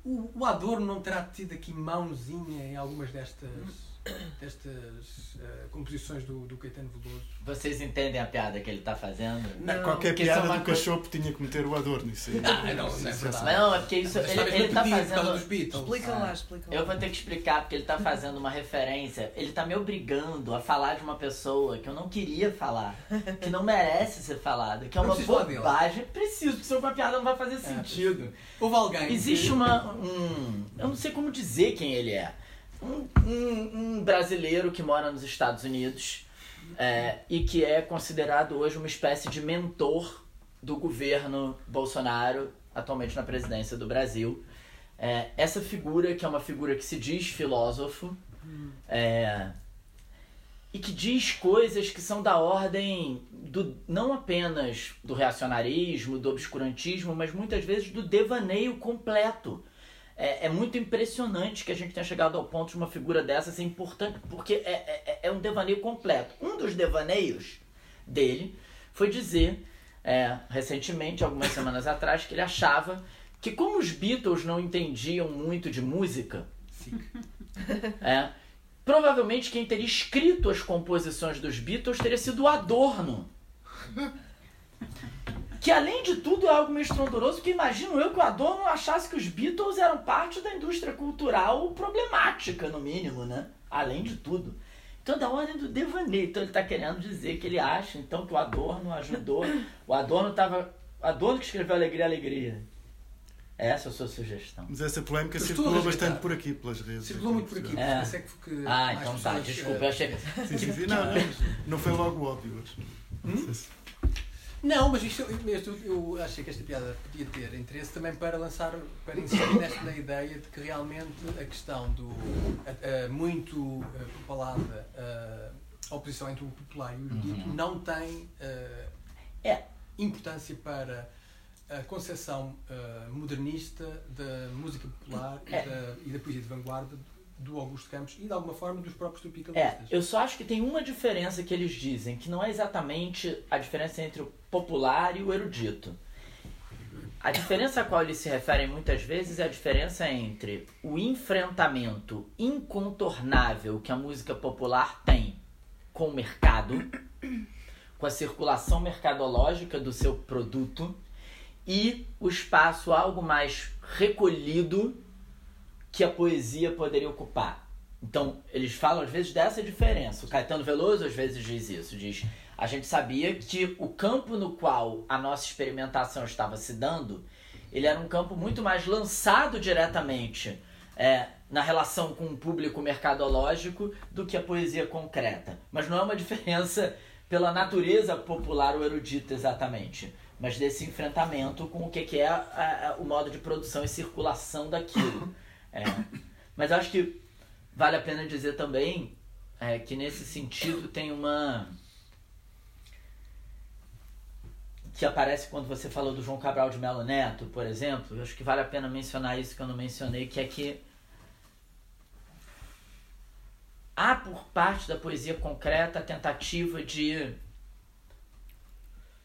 o, o Adorno não terá tido aqui mãozinha em algumas destas destas uh, composições do, do Caetano Veloso. Vocês entendem a piada que ele está fazendo? Não, Qualquer piada do cachorro tinha que meter o adorno. Isso aí. Ah, não, não, não é verdade. Não, é porque isso, ele, ele está fazendo... Dos Beatles. Explica lá, explica lá. Eu vou ter que explicar, porque ele está fazendo uma referência. Ele está me obrigando a falar de uma pessoa que eu não queria falar, que não merece ser falada, que é uma bobagem. Preciso, porque se uma piada não vai fazer é, sentido. Houve alguém. Existe uma... Um, eu não sei como dizer quem ele é um, um, brasileiro que mora nos Estados Unidos é, e que é considerado hoje uma espécie de mentor do governo Bolsonaro, atualmente na presidência do Brasil. É, essa figura, que é uma figura que se diz filósofo, é, e que diz coisas que são da ordem do, não apenas do reacionarismo, do obscurantismo, mas muitas vezes do devaneio completo é, é, muito impressionante que a gente tenha chegado ao ponto de uma figura dessa ser importante, porque é, é, é um devaneio completo. Um dos devaneios dele foi dizer, é, recentemente, algumas semanas atrás, que ele achava que como os Beatles não entendiam muito de música, (laughs) é, provavelmente quem teria escrito as composições dos Beatles teria sido o Adorno. (laughs) Que além de tudo é algo meio estrondoso, porque imagino eu que o Adorno achasse que os Beatles eram parte da indústria cultural problemática, no mínimo, né? Além de tudo. Então, da ordem do devaneio. Então, ele está querendo dizer que ele acha, então, que o Adorno ajudou. O Adorno estava. Adorno que escreveu Alegria, Alegria. Essa é a sua sugestão. Mas essa circulou estou a bastante por aqui, pelas redes. Circulou muito por aqui, É. por isso é que, que Ah, então tá, desculpa. Eu achei. (laughs) Sim, sim, sim. Não, não, não foi logo óbvio. acho. Não sei se- Não, mas isto, isto eu achei que esta piada podia ter interesse também para lançar, para insistir nesta na ideia de que realmente a questão do a, a muito propalada eh, oposição entre o popular e o erudito Uhum. não tem eh, É. importância para a concepção eh, modernista da música popular e, É. da, e da poesia de vanguarda do Augusto Campos e de alguma forma dos próprios É, tropicalistas. eu só acho que tem uma diferença que eles dizem, que não é exatamente a diferença entre o popular e o erudito. A diferença a qual eles se referem muitas vezes é a diferença entre o enfrentamento incontornável que a música popular tem com o mercado, com a circulação mercadológica do seu produto, e o espaço algo mais recolhido que a poesia poderia ocupar. Então, eles falam às vezes dessa diferença. O Caetano Veloso às vezes diz isso, diz: "A gente sabia que o campo no qual a nossa experimentação estava se dando, ele era um campo muito mais lançado diretamente é, na relação com o público mercadológico do que a poesia concreta. Mas não é uma diferença pela natureza popular ou erudita exatamente, mas desse enfrentamento com o que que é a- a- o modo de produção e circulação daquilo. É. Mas acho que vale a pena dizer também é, que nesse sentido tem uma. que aparece quando você falou do João Cabral de Melo Neto, por exemplo. Eu acho que vale a pena mencionar isso que eu não mencionei, que é que há por parte da poesia concreta a tentativa de.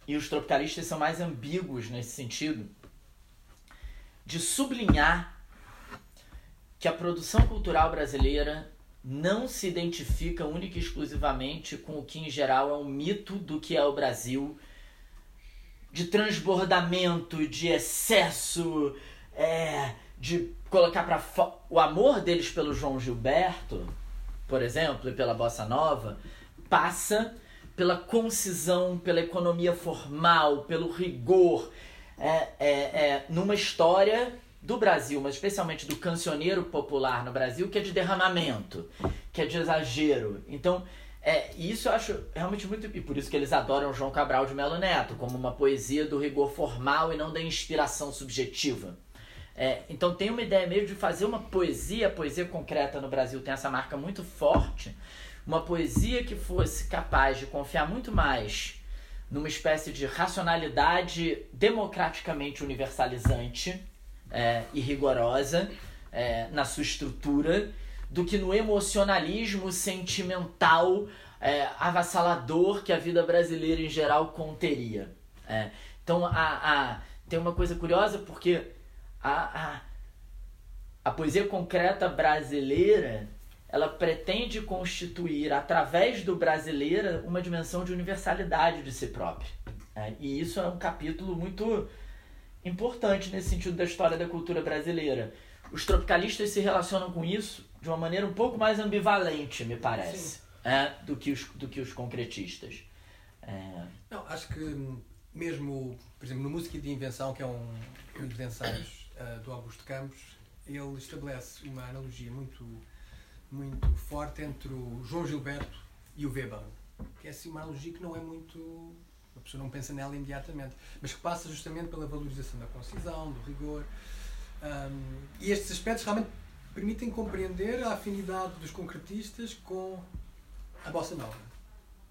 E os tropicalistas são mais ambíguos nesse sentido, de sublinhar que a produção cultural brasileira não se identifica única e exclusivamente com o que em geral é um mito do que é o Brasil, de transbordamento, de excesso, é, de colocar para. O amor deles pelo João Gilberto, por exemplo, e pela Bossa Nova, passa pela concisão, pela economia formal, pelo rigor, é, é, é, numa história do Brasil, mas especialmente do cancioneiro popular no Brasil, que é de derramamento, que é de exagero. Então, é, isso eu acho realmente muito. E por isso que eles adoram João Cabral de Melo Neto, como uma poesia do rigor formal e não da inspiração subjetiva. É, então tem uma ideia mesmo de fazer uma poesia, poesia concreta no Brasil tem essa marca muito forte, uma poesia que fosse capaz de confiar muito mais numa espécie de racionalidade democraticamente universalizante é, e rigorosa é, na sua estrutura, do que no emocionalismo sentimental é, avassalador que a vida brasileira em geral conteria. É, então a, a, tem uma coisa curiosa porque a, a, a poesia concreta brasileira ela pretende constituir, através do brasileira, uma dimensão de universalidade de si própria. É, e isso é um capítulo muito importante nesse sentido da história da cultura brasileira. Os tropicalistas se relacionam com isso de uma maneira um pouco mais ambivalente, me parece, é, do, que os, do que os concretistas. É, Não, acho que mesmo, por exemplo, no Música de Invenção, que é um, um dos ensaios ah, do Augusto Campos, ele estabelece uma analogia muito, muito forte entre o João Gilberto e o Weber. Que é assim uma analogia que não é muito. A pessoa não pensa nela imediatamente, mas que passa justamente pela valorização da concisão, do rigor. Hum, e estes aspectos realmente permitem compreender a afinidade dos concretistas com a bossa nova,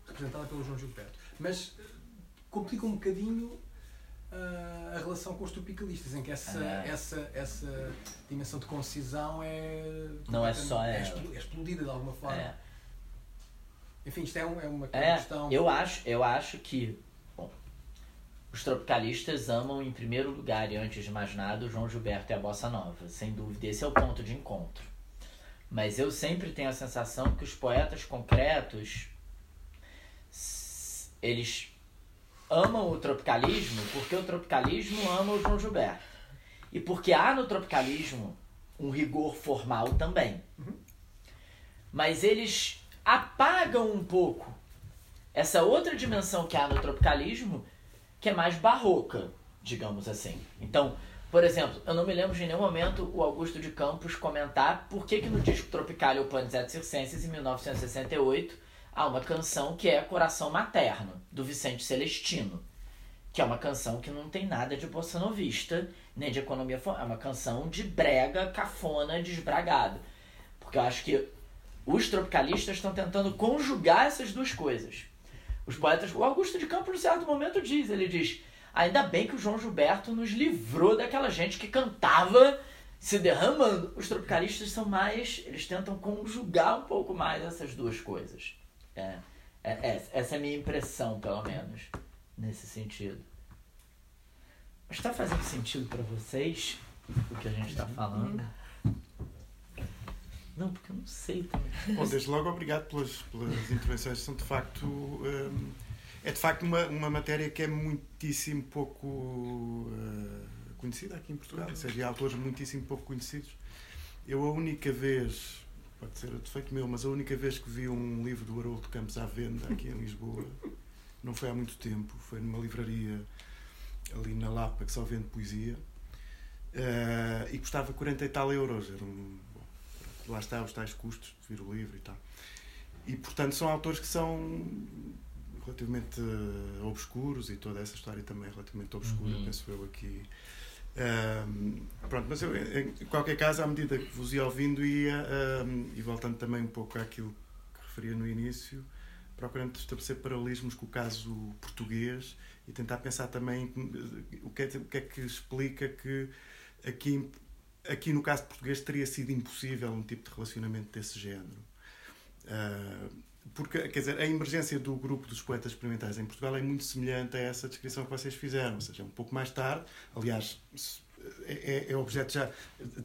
representada pelo João Gilberto. Mas complica um bocadinho ah, a relação com os tropicalistas, em que essa, Ah. essa, essa dimensão de concisão é. Não é só é, é explodida de alguma forma. é, Enfim, isto é, um, é uma É, questão. eu acho, eu acho que os tropicalistas amam em primeiro lugar e antes de mais nada o João Gilberto e a bossa nova, sem dúvida. Esse é o ponto de encontro. Mas eu sempre tenho a sensação que os poetas concretos eles amam o tropicalismo porque o tropicalismo ama o João Gilberto. E porque há no tropicalismo um rigor formal também. Mas eles apagam um pouco essa outra dimensão que há no tropicalismo, que é mais barroca, digamos assim. Então, por exemplo, eu não me lembro de nenhum momento o Augusto de Campos comentar por que, que no disco Tropical Panizete Circenses, em 1968, há uma canção que é Coração Materno, do Vicente Celestino, que é uma canção que não tem nada de bossa novista, nem de economia, é uma canção de brega, cafona, desbragado. Porque eu acho que os tropicalistas estão tentando conjugar essas duas coisas. Os poetas, o Augusto de Campos, em certo momento, diz: ele diz, ainda bem que o João Gilberto nos livrou daquela gente que cantava se derramando. Os tropicalistas são mais, eles tentam conjugar um pouco mais essas duas coisas. É, é, é essa é a minha impressão, pelo menos, nesse sentido. Está fazendo sentido para vocês o que a gente está falando? Não, porque eu não sei também. Bom, desde logo, obrigado pelas, pelas intervenções. São de facto. Um, é de facto uma, uma matéria que é muitíssimo pouco uh, conhecida aqui em Portugal. Ou seja, há autores muitíssimo pouco conhecidos. Eu, a única vez. Pode ser defeito meu, mas a única vez que vi um livro do Haroldo Campos à venda aqui em Lisboa, não foi há muito tempo, foi numa livraria ali na Lapa que só vende poesia. Uh, e custava 40 e tal euros. Era um, lá está os tais custos de vir o livro e tal. E, portanto, são autores que são relativamente uh, obscuros e toda essa história também é relativamente obscura, uhum. penso eu aqui. Um, pronto, mas eu, em qualquer caso, à medida que vos ia ouvindo, ia, um, e voltando também um pouco àquilo que referia no início, procurando estabelecer paralelismos com o caso português e tentar pensar também o que é, o que, é que explica que aqui aqui no caso português teria sido impossível um tipo de relacionamento desse género. Uh, porque, quer dizer, a emergência do grupo dos poetas experimentais em Portugal é muito semelhante a essa descrição que vocês fizeram, ou seja, um pouco mais tarde, aliás, é, é, é objeto já,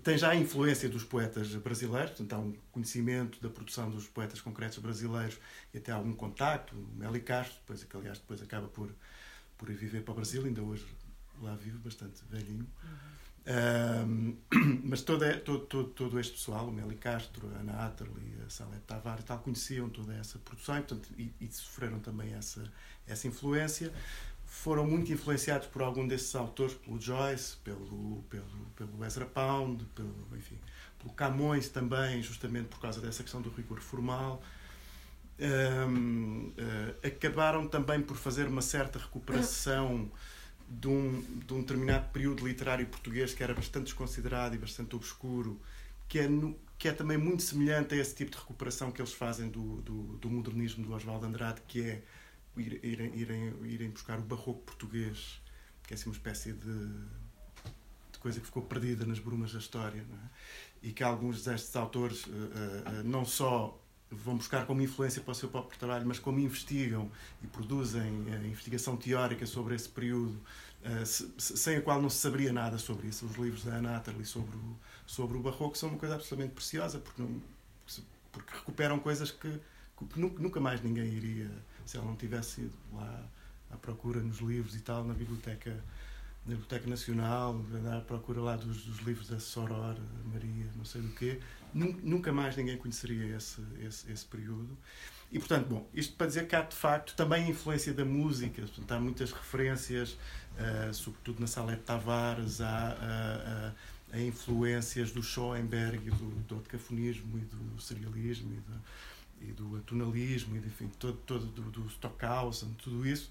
tem já a influência dos poetas brasileiros, portanto há um conhecimento da produção dos poetas concretos brasileiros e até algum contacto, o Meli Castro, depois, que aliás depois acaba por, por ir viver para o Brasil, ainda hoje lá vive, bastante velhinho. Uhum. Um, (clears throat) mas todo, todo, todo, todo, este pessoal, o Meli Castro, a Ana Atterley, a Salete Tavares, tal, conheciam toda essa produção e, portanto, e, e, sofreram também essa, essa influência. Foram muito influenciados por algum desses autores, pelo Joyce, pelo, pelo, pelo Ezra Pound, pelo, enfim, pelo Camões também, justamente por causa dessa questão do rigor formal. Um, uh, ah, acabaram também por fazer uma certa recuperação de um, de um determinado período literário português que era bastante desconsiderado e bastante obscuro, que é, no, que é também muito semelhante a esse tipo de recuperação que eles fazem do, do, do modernismo do Oswaldo Andrade, que é ir, irem, irem, irem buscar o barroco português, que é assim uma espécie de, de coisa que ficou perdida nas brumas da história. É? E que alguns destes autores uh, uh, não só vão buscar como influência para o seu próprio trabalho, mas como investigam e produzem uh, investigação teórica sobre esse período, se, sem a qual não se saberia nada sobre isso. Os livros da Anna Atterley sobre o, sobre o Barroco são uma coisa absolutamente preciosa, porque, não, porque recuperam coisas que, que nunca mais ninguém iria, se ela não tivesse ido lá à procura nos livros e tal, na biblioteca na Biblioteca Nacional, andar à procura lá dos, dos livros da Soror, Maria, não sei do quê. Nunca mais ninguém conheceria esse, esse, esse período. E, portanto, bom, isto para dizer que há, de facto, também a influência da música. Portanto, há muitas referências, uh, sobretudo na Salete Tavares, há uh, uh, influências do Schoenberg, do, do decafonismo e do serialismo e do, e do atonalismo, e, enfim, todo, todo do, do Stockhausen, tudo isso.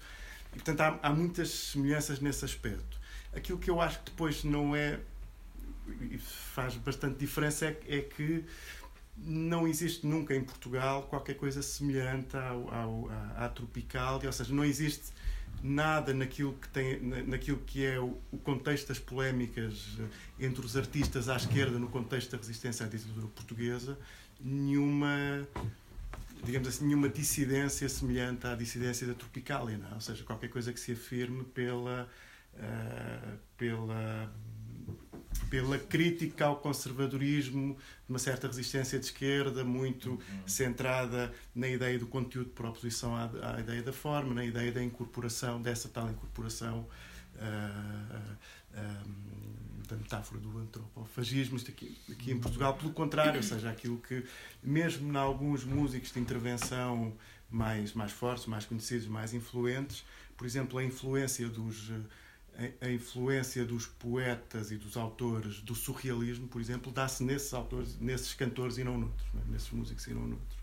E, portanto, há, há muitas semelhanças nesse aspecto. Aquilo que eu acho que depois não é. E faz bastante diferença é, é que não existe nunca em Portugal qualquer coisa semelhante ao, ao, à, à tropical, ou seja, não existe nada naquilo que, tem, naquilo que é o, o contexto das polémicas entre os artistas à esquerda no contexto da resistência à ditadura portuguesa, nenhuma digamos assim, nenhuma dissidência semelhante à dissidência da Tropicália, não? É? ou seja, qualquer coisa que se afirme pela, uh, pela, pela crítica ao conservadorismo, uma certa resistência de esquerda, muito uhum. centrada na ideia do conteúdo por oposição à, à, ideia da forma, na ideia da incorporação, dessa tal incorporação uh, uh, um, esta metáfora do antropofagismo, isto aqui, aqui em Portugal, pelo contrário, ou seja, aquilo que, mesmo em alguns músicos de intervenção mais, mais fortes, mais conhecidos, mais influentes, por exemplo, a influência dos a, influência dos poetas e dos autores do surrealismo, por exemplo, dá-se nesses autores, nesses cantores e não noutros, é? nesses músicos e não noutros.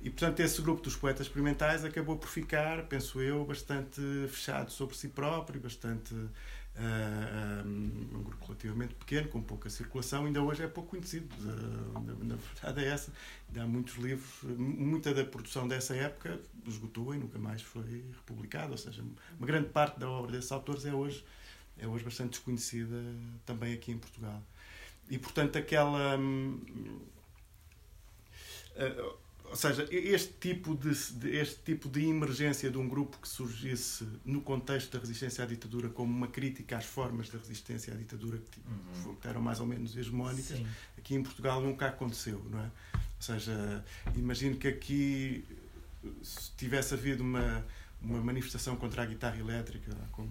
E, portanto, esse grupo dos poetas experimentais acabou por ficar, penso eu, bastante fechado sobre si próprio, bastante um, um grupo relativamente pequeno, com pouca circulação, ainda hoje é pouco conhecido. Uh, na, verdade é essa. Ainda há muitos livros, muita da produção dessa época esgotou e nunca mais foi republicada, ou seja, uma grande parte da obra desses autores é hoje, é hoje bastante desconhecida também aqui em Portugal. E, portanto, aquela. Uh, ou seja, este tipo de, este tipo de emergência de um grupo que surgisse no contexto da resistência à ditadura como uma crítica às formas da resistência à ditadura que, uhum. que eram mais ou menos hegemónicas, Sim. aqui em Portugal nunca aconteceu, não é? Ou seja, imagino que aqui se tivesse havido uma, uma manifestação contra a guitarra elétrica, como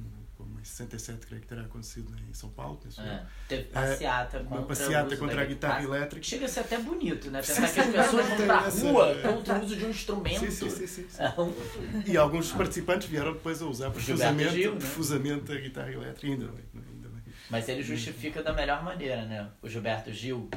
em 67, creio que terá acontecido em São Paulo. É, teve passeata é, uma passeata contra a guitarra elétrica. Chega a ser até bonito, né? Pensar que as pessoas vão para a rua contra o uso de um instrumento. Sim, sim, sim, sim, sim. E alguns participantes vieram depois a usar profusamente, Gil, né? profusamente a guitarra elétrica. Ainda bem, ainda bem. Mas ele justifica da melhor maneira, né? O Gilberto Gil,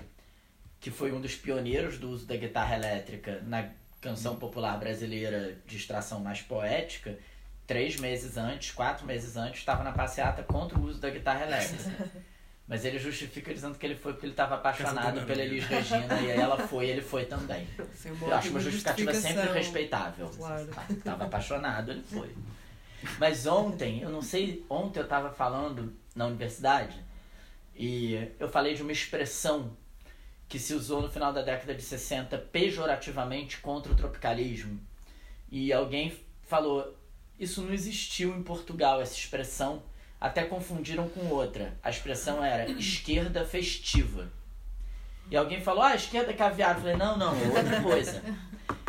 que foi um dos pioneiros do uso da guitarra elétrica na canção popular brasileira de extração mais poética três meses antes, quatro meses antes, estava na passeata contra o uso da guitarra elétrica. (laughs) Mas ele justifica dizendo que ele foi porque ele estava apaixonado pela Elis Regina e aí ela foi e ele foi também. Eu acho uma justificativa sempre respeitável. Claro. Estava apaixonado, ele foi. Mas ontem, eu não sei, ontem eu estava falando na universidade e eu falei de uma expressão que se usou no final da década de 60 pejorativamente contra o tropicalismo. E alguém falou, isso não existiu em Portugal, essa expressão. Até confundiram com outra. A expressão era esquerda festiva. E alguém falou, ah, esquerda caviar. Eu falei, não, não, é outra coisa.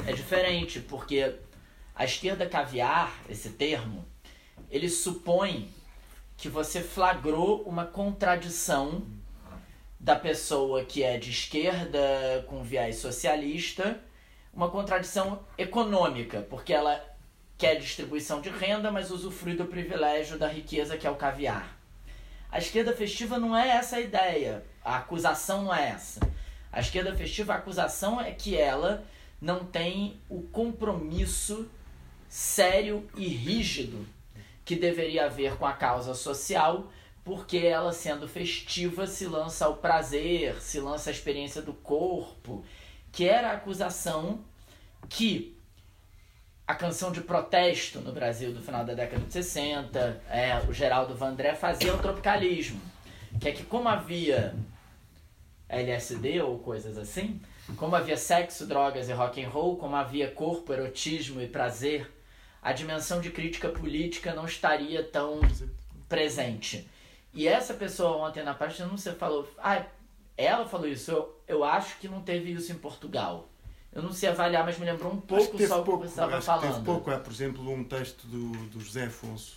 É diferente, porque a esquerda caviar, esse termo, ele supõe que você flagrou uma contradição da pessoa que é de esquerda com viés socialista, uma contradição econômica, porque ela quer distribuição de renda, mas usufrui do privilégio da riqueza que é o caviar. A esquerda festiva não é essa a ideia, a acusação não é essa. A esquerda festiva, a acusação é que ela não tem o compromisso sério e rígido que deveria haver com a causa social, porque ela, sendo festiva, se lança ao prazer, se lança à experiência do corpo, que era a acusação que a canção de protesto no Brasil do final da década de 60, é, o Geraldo Vandré fazia o tropicalismo, que é que como havia LSD ou coisas assim, como havia sexo, drogas e rock and roll, como havia corpo, erotismo e prazer, a dimensão de crítica política não estaria tão presente. E essa pessoa ontem na parte não você falou, ah, ela falou isso, eu, eu acho que não teve isso em Portugal. Eu não sei avaliar, mas me lembrou um pouco só o que você estava falando. Teve pouco. Há, por exemplo, um texto do, do José Afonso,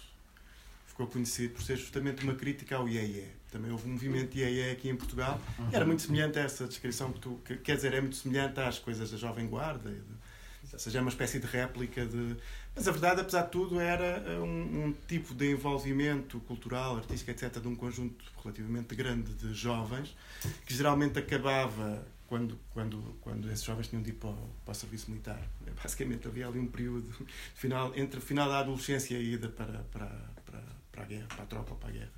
ficou conhecido por ser justamente uma crítica ao IEE. Também houve um movimento de IEE aqui em Portugal. Uhum. Era muito semelhante a essa descrição que tu... Que, quer dizer, é muito semelhante às coisas da Jovem Guarda. De, ou seja, é uma espécie de réplica de... Mas a verdade, apesar de tudo, era um, um tipo de envolvimento cultural, artístico, etc., de um conjunto relativamente grande de jovens, que geralmente acabava quando, quando, quando esses jovens tinham de ir para o, para o serviço militar. Basicamente havia ali um período final, entre o final da adolescência e a ida para, para, para, para a guerra, para a tropa, para a guerra.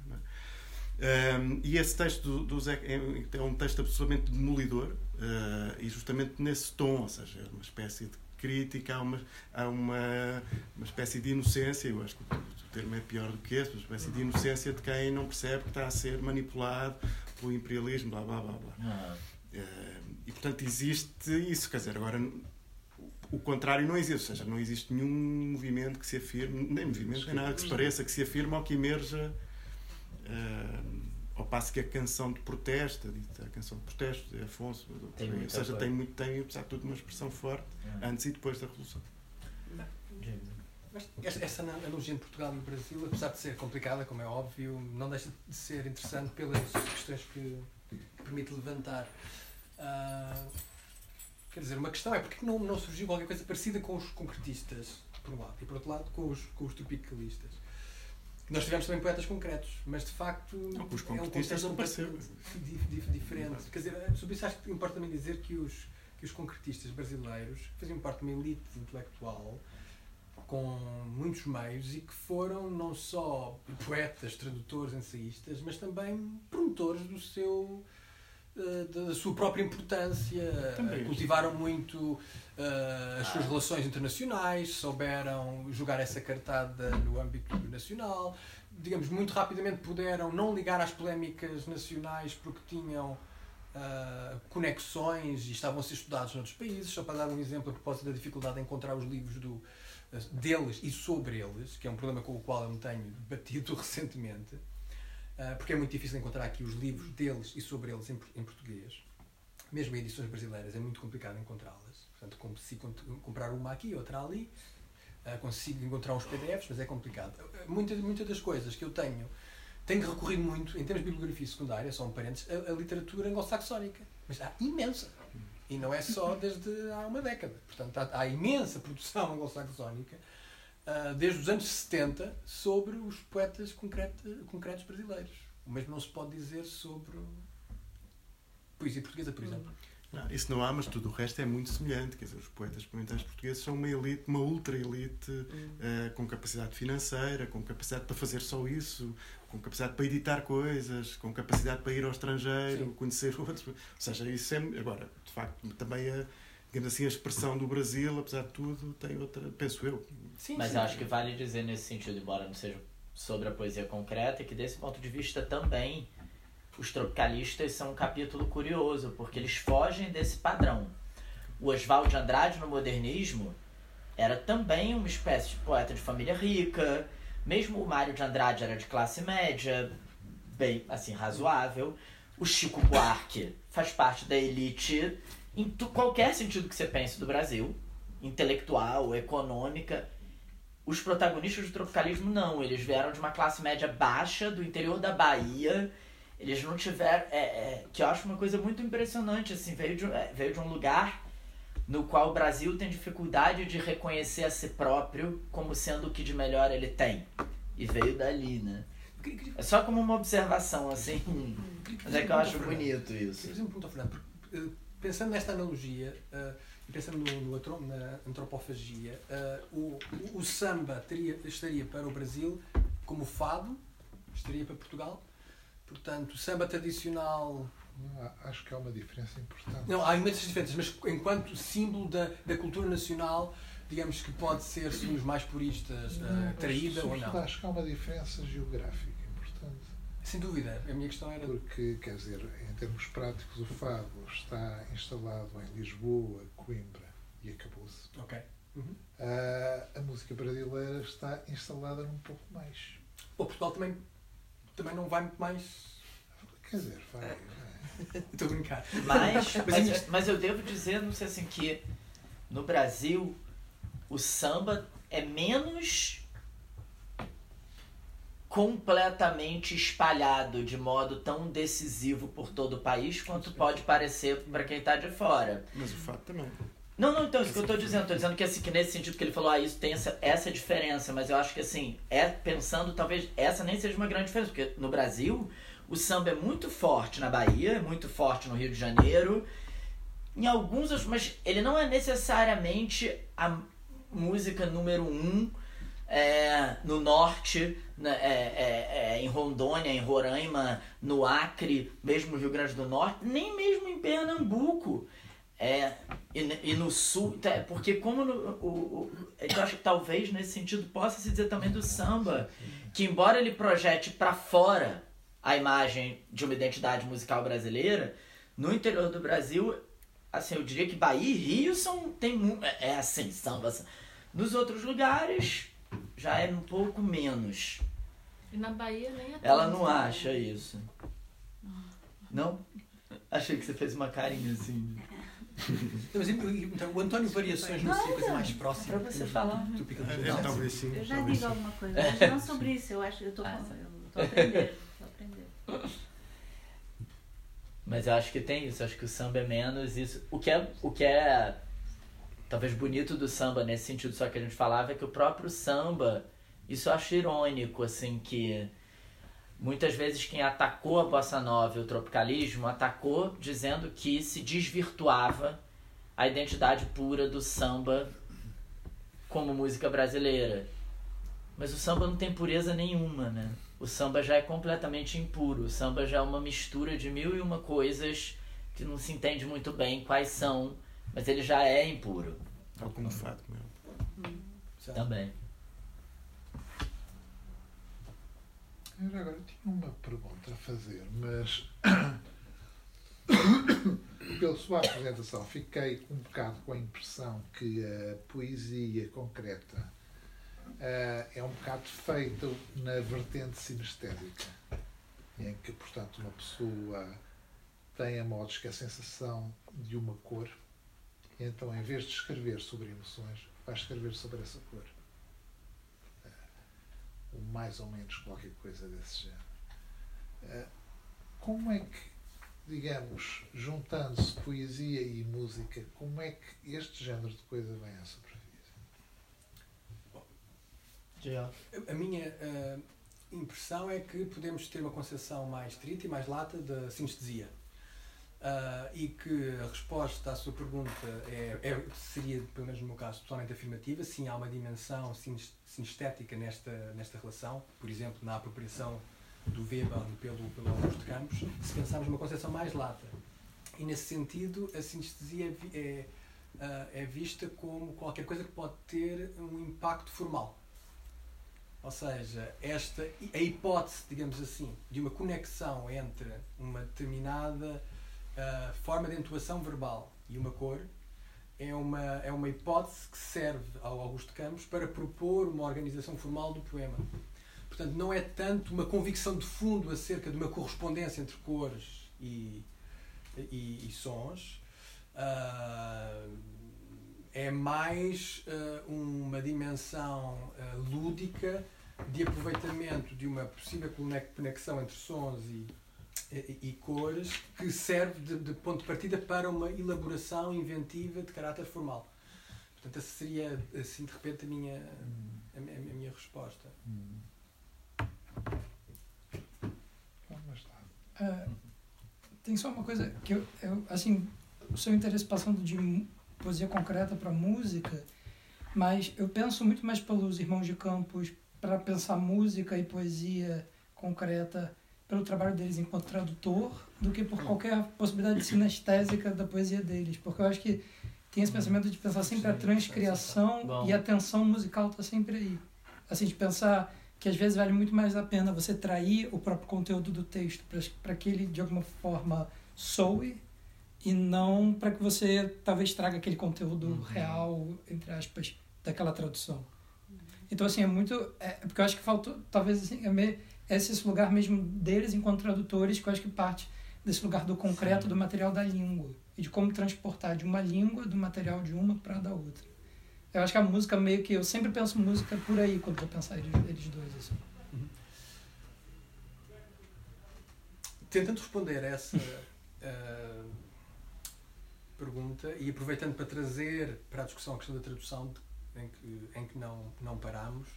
É? Um, e esse texto do, do Zé é, é um texto absolutamente demolidor uh, e justamente nesse tom, ou seja, é uma espécie de crítica a uma, a uma, uma espécie de inocência, eu acho que o, o termo é pior do que esse, uma espécie de inocência de quem não percebe que está a ser manipulado pelo imperialismo, blá blá blá blá. Ah. Uh, e portanto existe isso, quer dizer, agora o contrário não existe, ou seja, não existe nenhum movimento que se afirme, nem movimento, nem nada que se pareça, que se afirme ou que emerja uh, ao passo que a canção de protesto, a, canção de protesto de Afonso, tem ou seja, tem, muito, tem, apesar de tudo, uma expressão forte é. antes e depois da Revolução. Esta, essa analogia entre Portugal e o Brasil, apesar de ser complicada, como é óbvio, não deixa de ser interessante pelas questões que, que permite levantar. Uh, quer dizer, uma questão é porque não, não surgiu qualquer coisa parecida com os concretistas, por um lado, e por outro lado com os, com os tropicalistas. Nós tivemos também poetas concretos, mas de facto não, os é um contexto diferente. Quer dizer, sobre isso acho que importa também dizer que os, que os concretistas brasileiros faziam parte de uma elite intelectual com muitos meios e que foram não só poetas, tradutores, ensaístas, mas também promotores do seu da sua própria importância, também. cultivaram muito uh, as suas relações internacionais, souberam jogar essa cartada no âmbito nacional, digamos, muito rapidamente puderam não ligar às polémicas nacionais porque tinham uh, conexões e estavam a ser estudados noutros países. Só para dar um exemplo a propósito da dificuldade de encontrar os livros do, deles e sobre eles, que é um problema com o qual eu me tenho debatido (laughs) recentemente, porque é muito difícil encontrar aqui os livros deles e sobre eles em, português. Mesmo em edições brasileiras é muito complicado encontrá-las. Portanto, consigo comprar uma aqui, outra ali, uh, consigo encontrar uns PDFs, mas é complicado. Muitas muita das coisas que eu tenho, tenho recorrido muito, em termos de bibliografia secundária, só um parênteses, a, a literatura anglo-saxónica. Mas há imensa. E não é só desde há uma década. Portanto, há, há imensa produção (laughs) anglo-saxónica, uh, desde os anos 70, sobre os poetas concreto, concretos brasileiros. O mesmo não se pode dizer sobre poesia portuguesa, por exemplo. Não, isso não há, mas tudo o resto é muito semelhante. Quer dizer, os poetas experimentais portugueses são uma elite, uma ultra-elite, uh, com capacidade financeira, com capacidade para fazer só isso, com capacidade para editar coisas, com capacidade para ir ao estrangeiro, Sim. conhecer (laughs) outros. Ou seja, isso é. Agora, de facto, também a, digamos assim, a expressão do Brasil, apesar de tudo, tem outra, penso eu. Sim, Mas sim. acho que vale dizer nesse sentido, embora não seja sobre a poesia concreta, que desse ponto de vista também os tropicalistas são um capítulo curioso, porque eles fogem desse padrão. O Oswald de Andrade, no modernismo, era também uma espécie de poeta de família rica. Mesmo o Mário de Andrade era de classe média, bem, assim, razoável. O Chico Buarque faz parte da elite em qualquer sentido que você pense do Brasil. Intelectual, econômica. Os protagonistas do tropicalismo não, eles vieram de uma classe média baixa do interior da Bahia eles não tiveram. É, é, que eu acho uma coisa muito impressionante, assim, veio de, é, veio de um lugar no qual o Brasil tem dificuldade de reconhecer a si próprio como sendo o que de melhor ele tem. E veio dali, né? É só como uma observação, assim. Mas é que eu acho bonito isso. Queria fazer uma Fernando. Eh, pensando nesta analogia uh, e pensando no, no, na antropofagia, uh, o, o, o, samba teria, estaria para o Brasil como o fado, estaria para Portugal Portanto, samba tradicional. Não, acho que há uma diferença importante. Não, há imensas diferenças, mas enquanto símbolo da, da cultura nacional, digamos que pode ser, segundo os mais puristas, não, uh, traída ou não. Acho que há uma diferença geográfica. Sem dúvida, a minha questão era. Porque, quer dizer, em termos práticos, o Fado está instalado em Lisboa, Coimbra e acabou-se. Ok. Uhum. Uh, a música brasileira está instalada num pouco mais. O Portugal também também não vai muito mais. Quer dizer, vai. Estou (laughs) a brincar. Mas, (laughs) mas, mas eu devo dizer, não sei assim, que no Brasil o samba é menos completamente espalhado de modo tão decisivo por todo o país quanto pode parecer para quem está de fora. Mas o fato também. Não, não, então, isso que eu estou dizendo, estou dizendo que assim, que nesse sentido que ele falou, ah, isso tem essa, essa diferença, mas eu acho que assim, é pensando, talvez essa nem seja uma grande diferença, porque no Brasil o samba é muito forte na Bahia, é muito forte no Rio de Janeiro, em alguns, mas ele não é necessariamente a música número um é, no norte, né, é, é, é, em Rondônia, em Roraima, no Acre, mesmo no Rio Grande do Norte, nem mesmo em Pernambuco. É, e, e, no sul, tá, porque como no, o, o, eu acho que talvez nesse sentido possa se dizer também do samba, que embora ele projete para fora a imagem de uma identidade musical brasileira, no interior do Brasil, assim, eu diria que Bahia e Rio são tem é, é assim, samba. Assim. Nos outros lugares já é um pouco menos. E na Bahia nem é Ela não acha isso. Não? Achei que você fez uma carinha assim. Mas, então, o António Variações não seria a coisa mais próxima. Para você falar. do Pica do É, Gil. talvez sim. Eu já talvez digo sim. alguma coisa, mas não (laughs) sobre isso. Eu acho que eu estou Ah, a aprender. Estou a aprender. Mas eu acho que tem isso, eu acho que o samba é menos isso. O que é, o que é talvez bonito do samba nesse sentido só que a gente falava é que o próprio samba, isso eu acho irônico, assim, que muitas vezes quem atacou a bossa nova e o tropicalismo atacou dizendo que se desvirtuava a identidade pura do samba como música brasileira. Mas o samba não tem pureza nenhuma, né? O samba já é completamente impuro. O samba já é uma mistura de mil e uma coisas que não se entende muito bem quais são, mas ele já é impuro Tal como meu. Certo. também. Eu agora tinha uma pergunta a fazer, mas (coughs) pela sua apresentação fiquei um bocado com a impressão que a poesia concreta eh, é um bocado feita na vertente sinestésica, em que, portanto, uma pessoa tem a modos que a sensação de uma cor, então, em vez de escrever sobre emoções, vai escrever sobre essa cor ou mais ou menos qualquer coisa desse género. Eh, Como é que, digamos, juntando-se poesia e música, como é que este género de coisa vem à superfície? A minha eh, impressão é que podemos ter uma concepção mais estrita e mais lata da sinestesia. Ah, e que a resposta à sua pergunta é, é- seria, pelo menos no meu caso, totalmente afirmativa. Sim, há uma dimensão sines- sinestética nesta, nesta relação. Por exemplo, na apropriação do Weber pelo, pelo Augusto Campos, se pensarmos numa concepção mais lata. E nesse sentido, a sinestesia é, é, ah, é vista como qualquer coisa que pode ter um impacto formal. Ou seja, esta, a hipótese, digamos assim, de uma conexão entre uma determinada ah, forma de entoação verbal e uma cor é uma, é uma hipótese que serve ao Augusto Campos para propor uma organização formal do poema. Portanto, não é tanto uma convicção de fundo acerca de uma correspondência entre cores e, e, e sons, ah, é mais ah, uma dimensão ah, lúdica de aproveitamento de uma possível cone- conexão entre sons e, e, cores que serve de, de ponto de partida para uma elaboração inventiva de caráter formal. Portanto, essa seria, assim, de repente, a minha, a, a minha resposta. Ah, tem só uma coisa que eu, eu assim, o seu interesse passando de poesia concreta para música, mas eu penso muito mais pelos irmãos de Campos para pensar música e poesia concreta pelo trabalho deles enquanto tradutor do que por qualquer possibilidade sinestésica da poesia deles, porque eu acho que tem esse pensamento de pensar sempre a transcriação Bom. e a tensão musical está sempre aí. Assim, de pensar que às vezes vale muito mais a pena você trair o próprio conteúdo do texto para que ele de alguma forma soe e não para que você talvez traga aquele conteúdo Uhum. real, entre aspas, daquela tradução. Então, assim, é muito. É, porque eu acho que faltou, talvez, assim, é meio, esse, lugar mesmo deles enquanto tradutores, que eu acho que parte desse lugar do concreto, Sim. do material da língua. E de como transportar de uma língua, do material de uma para da outra. Eu acho que a música meio que. Eu sempre penso música por aí quando vou pensar eles, eles dois. Assim. Tentando responder a essa ah, (laughs) pergunta e aproveitando para trazer para a discussão a questão da tradução, em que, em que não, não paramos,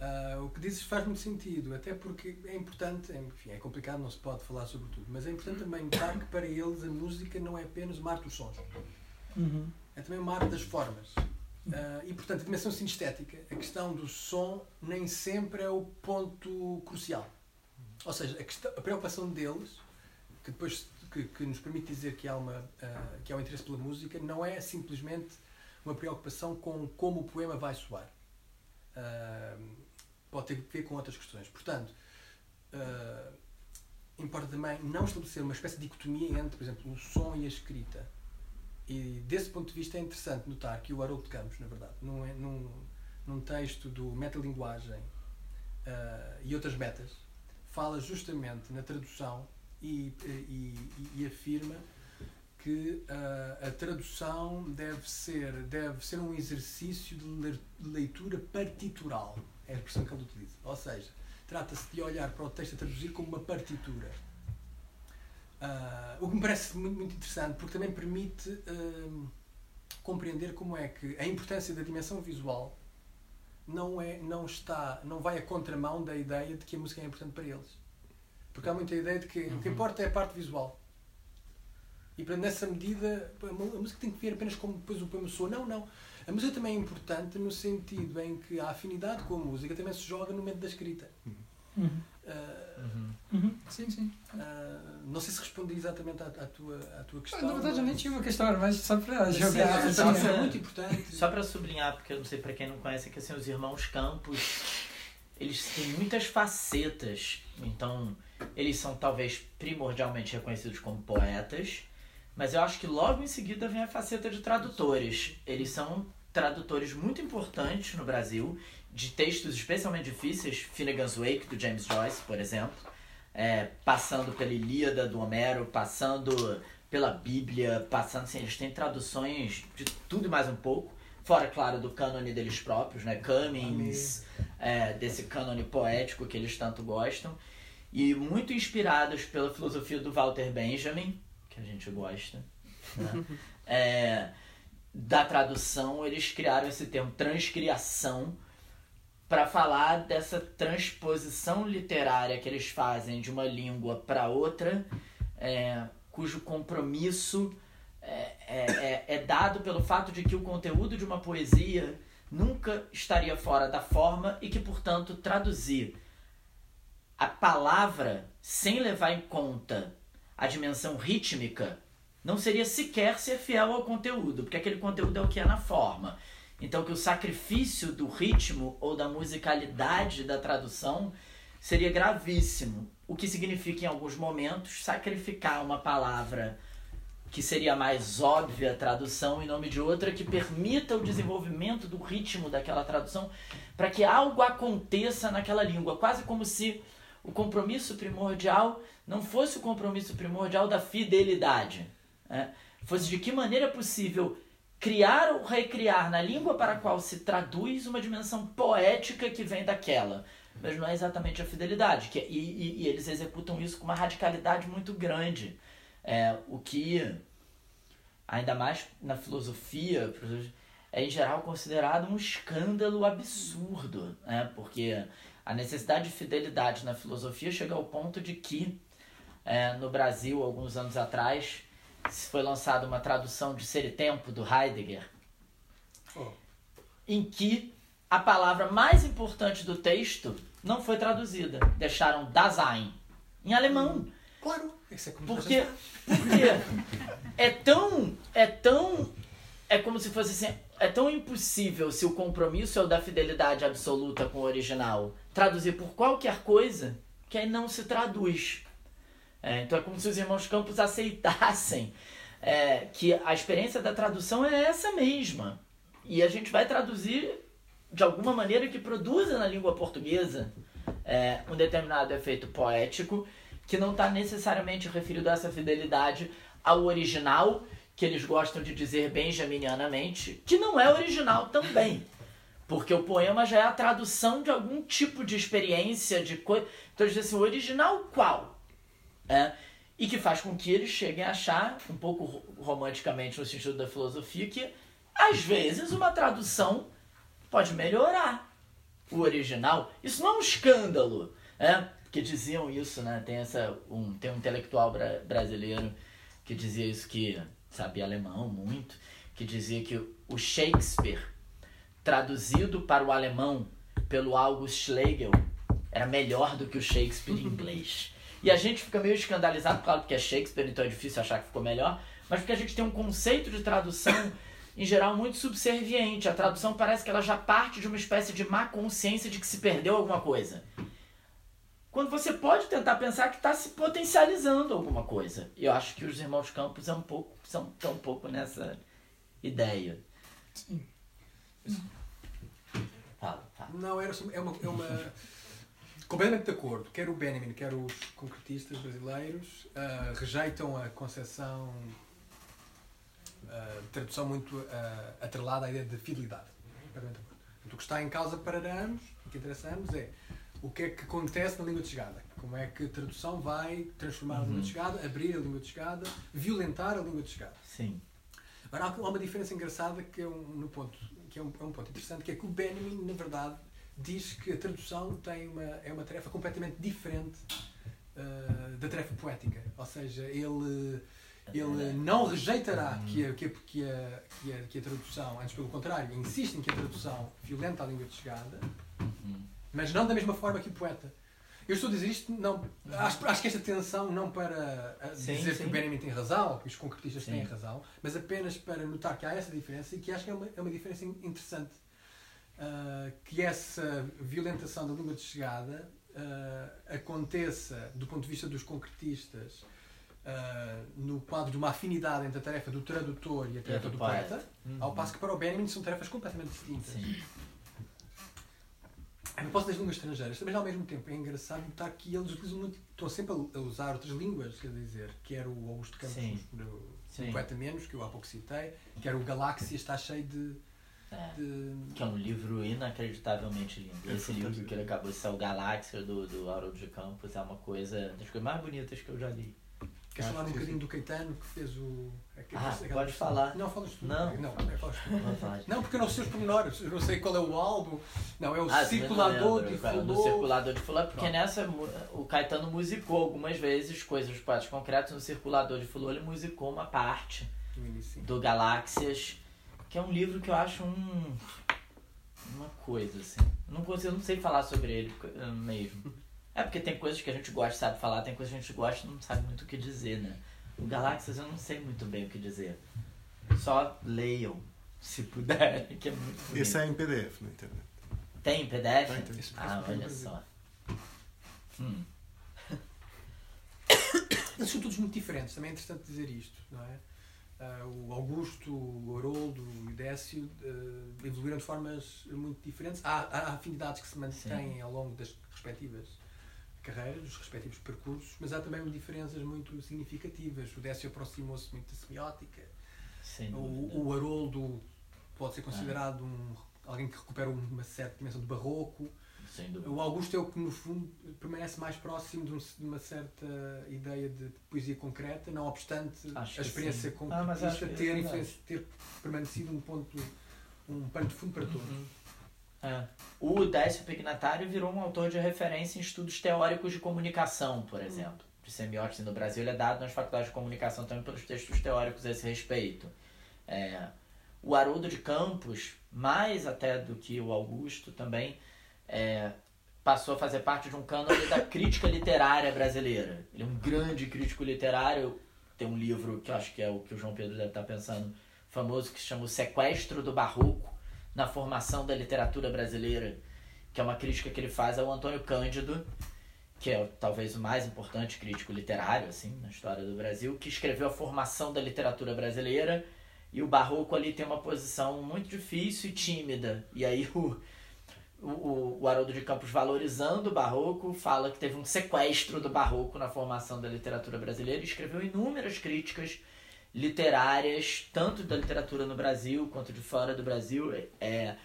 ah, o que dizes faz muito sentido, até porque é importante, enfim, é complicado, não se pode falar sobre tudo, mas é importante também notar que para eles a música não é apenas uma arte dos sons, Uhum. é também uma arte das formas. Ah, e portanto, a dimensão sinestética, a questão do som, nem sempre é o ponto crucial. Ou seja, a, questão- a preocupação deles, que depois que, que nos permite dizer que há, uma, ah, que há um interesse pela música, não é simplesmente uma preocupação com como o poema vai soar. Ah, pode ter a ver com outras questões. Portanto, ah, importa também não estabelecer uma espécie de dicotomia entre, por exemplo, o som e a escrita. E desse ponto de vista é interessante notar que o Haroldo de Campos, na verdade, num, num, num texto do Metalinguagem ah, e outras metas, fala justamente na tradução e, e- e afirma que ah, a tradução deve ser, deve ser um exercício de le- de leitura partitural. É a expressão que ele utiliza. Ou seja, trata-se de olhar para o texto a traduzir como uma partitura. Ah, o que me parece muito, muito interessante, porque também permite ah, compreender como é que a importância da dimensão visual não, é, não, está, não vai a contramão da ideia de que a música é importante para eles. Porque há muita ideia de que o que importa é a parte visual. E portanto, nessa medida, a música tem que ver apenas como depois o poema soa. Não, não. A música também é importante no sentido em que a afinidade com a música também se joga no momento da escrita. Uhum. Uhum. Uhum. Sim, sim. ah, não sei se respondi exatamente à, à tua, à tua questão. Na verdade, eu nem mas- tinha uma questão, mais só para Sim, jogar. mas só é muito (laughs) importante. Só pra sublinhar, porque eu não sei pra quem não conhece, é que assim, os irmãos Campos, eles têm muitas facetas. Então, eles são talvez primordialmente reconhecidos como poetas, mas eu acho que logo em seguida vem a faceta de tradutores. Eles são tradutores muito importantes no Brasil, de textos especialmente difíceis, Finnegan's Wake, do James Joyce, por exemplo, é, passando pela Ilíada do Homero, passando pela Bíblia, passando assim, eles têm traduções de tudo e mais um pouco, fora, claro, do cânone deles próprios, né, Cummings, é, desse cânone poético que eles tanto gostam, e muito inspirados pela filosofia do Walter Benjamin, que a gente gosta, né? (laughs) É, da tradução, eles criaram esse termo transcriação para falar dessa transposição literária que eles fazem de uma língua para outra, é, cujo compromisso é, é, é, é dado pelo fato de que o conteúdo de uma poesia nunca estaria fora da forma e que, portanto, traduzir a palavra sem levar em conta a dimensão rítmica não seria sequer ser fiel ao conteúdo, porque aquele conteúdo é o que é na forma. Então que o sacrifício do ritmo ou da musicalidade da tradução seria gravíssimo, o que significa em alguns momentos sacrificar uma palavra que seria mais óbvia a tradução em nome de outra que permita o desenvolvimento do ritmo daquela tradução para que algo aconteça naquela língua, quase como se o compromisso primordial não fosse o compromisso primordial da fidelidade, né? fosse de que maneira é possível criar ou recriar na língua para a qual se traduz uma dimensão poética que vem daquela. Mas não é exatamente a fidelidade. Que, e, e, e eles executam isso com uma radicalidade muito grande. É, o que, ainda mais na filosofia, é em geral considerado um escândalo absurdo. Né? Porque a necessidade de fidelidade na filosofia chega ao ponto de que, é, no Brasil, alguns anos atrás, foi lançada uma tradução de Ser e Tempo, do Heidegger, Oh. em que a palavra mais importante do texto não foi traduzida. Deixaram Dasein, em alemão. Claro, isso é como Porque, porque é tão. É tão. É como se fosse assim. É tão impossível se o compromisso é o da fidelidade absoluta com o original traduzir por qualquer coisa que não se traduz. É, então é como se os irmãos Campos aceitassem é, que a experiência da tradução é essa mesma. E a gente vai traduzir de alguma maneira que produza na língua portuguesa é, um determinado efeito poético que não está necessariamente referido a essa fidelidade ao original, que eles gostam de dizer benjaminianamente, que não é original também. Porque o poema já é a tradução de algum tipo de experiência, de coisa. Então eles dizem assim, o original qual? É, e que faz com que eles cheguem a achar, um pouco ro- romanticamente no sentido da filosofia, que às vezes uma tradução pode melhorar o original. Isso não é um escândalo, é? Porque diziam isso, né? Tem, essa, um, tem um intelectual bra- brasileiro que dizia isso, que sabia alemão muito, que dizia que o Shakespeare, traduzido para o alemão pelo August Schlegel, era melhor do que o Shakespeare em inglês. E a gente fica meio escandalizado, claro, porque é Shakespeare, então é difícil achar que ficou melhor, mas porque a gente tem um conceito de tradução, em geral, muito subserviente. A tradução parece que ela já parte de uma espécie de má consciência de que se perdeu alguma coisa. Quando você pode tentar pensar que está se potencializando alguma coisa. E eu acho que os irmãos Campos é um pouco, são tão um pouco nessa ideia. Sim. Fala, fala. Não, era é uma, é uma. Completamente de acordo. Quer o Benjamin, quer os concretistas brasileiros ah, rejeitam a concepção ah, tradução muito ah, atrelada à ideia de fidelidade. Permanente acordo. Portanto, O que está em causa para ambos, o que interessa a ambos é o que é que acontece na língua de chegada. Como é que a tradução vai transformar a língua Uhum. de chegada, abrir a língua de chegada, violentar a língua de chegada. Sim. Agora, há uma diferença engraçada que é um, no ponto, que é um, é um ponto interessante, que é que o Benjamin, na verdade, diz que a tradução tem uma, é uma tarefa completamente diferente ah, da tarefa poética. Ou seja, ele, ele não rejeitará que a, que, a, que, a, que, a, que a tradução, antes pelo contrário, insiste em que a tradução violenta a língua de chegada, Uhum. mas não da mesma forma que o poeta. Eu estou a dizer isto, não, acho, acho que esta tensão não para ah, Sim, dizer que sim. o Benjamin tem razão, que os concretistas Sim. têm razão, mas apenas para notar que há essa diferença e que acho que é uma, é uma diferença in- interessante. Ah, que essa violentação da língua de chegada ah, aconteça, do ponto de vista dos concretistas, ah, no quadro de uma afinidade entre a tarefa do tradutor e a tarefa do do poeta. poeta, Uhum. ao passo que para o Benjamin são tarefas completamente distintas. A propósito das línguas estrangeiras, mas ao mesmo tempo é engraçado notar que eles utilizam muito, estão sempre a usar outras línguas, quer dizer, quer o Augusto Campos, Sim. no, Sim. no Poeta Menos, que eu há pouco citei, quer o Galáxia, está cheio de. É. de- Que é um livro inacreditavelmente lindo. É Esse livro que ele acabou de ser, o Galáxia, do, do Haroldo de Campos, é uma coisa das coisas mais bonitas que eu já li. Queres falar um sim, bocadinho sim. do Caetano que fez o. aquele- Ah, aquela pode versão? falar. Não, falas tu. Não. não, é, falas tu. De- Não, porque eu não sei os pormenores, eu não sei qual é o álbum. Não, é o Ah, não circulador lembro, de cara, No Fulô. circulador de Fulô, porque Pronto. nessa o Caetano musicou algumas vezes coisas dos poetas concretos. No circulador de Fulô ele musicou uma parte início. do Galáxias, que é um livro que eu acho um uma coisa assim. Eu não consigo, eu não sei falar sobre ele mesmo. É porque tem coisas que a gente gosta, sabe falar, tem coisas que a gente gosta e não sabe muito o que dizer, né? O Galáxias eu não sei muito bem o que dizer. Só leiam, se puder, (laughs) que é muito bonito. Esse é em PDF na internet. Tem em PDF? Tem, tem. Ah, parece olha só. Hum. (coughs) Eles são todos muito diferentes, também é interessante dizer isto, não é? Ah, o Augusto, o Haroldo e o Décio ah, evoluíram de formas muito diferentes. Há, há afinidades que se mantêm ao longo das respectivas carreiras, dos respectivos percursos, mas há também diferenças muito significativas. O Décio aproximou-se muito da semiótica, o, o Haroldo pode ser considerado um, alguém que recupera uma certa dimensão do barroco. O Augusto é o que, no fundo, permanece mais próximo de, um- de uma certa ideia de poesia concreta, não obstante Acho a experiência sim. Ah, é ter, ter permanecido um ponto, um pano de fundo para todos. Uhum. É. O Décio Pignatário virou um autor de referência em estudos teóricos de comunicação, por exemplo. De semiótica no Brasil, ele é dado nas faculdades de comunicação também pelos textos teóricos a esse respeito. É, o Haroldo de Campos, mais até do que o Augusto também, é, passou a fazer parte de um cânone da crítica literária brasileira. Ele é um grande crítico literário. Tem um livro que eu acho que é o que o João Pedro deve estar pensando, famoso, que se chama O Sequestro do Barroco na formação da literatura brasileira, que é uma crítica que ele faz ao Antônio Cândido, que é talvez o mais importante crítico literário assim na história do Brasil, que escreveu a formação da literatura brasileira e o barroco ali tem uma posição muito difícil e tímida. E aí o, o, o Haroldo de Campos, valorizando o barroco, fala que teve um sequestro do barroco na formação da literatura brasileira e escreveu inúmeras críticas literárias, tanto da literatura no Brasil quanto de fora do Brasil, é,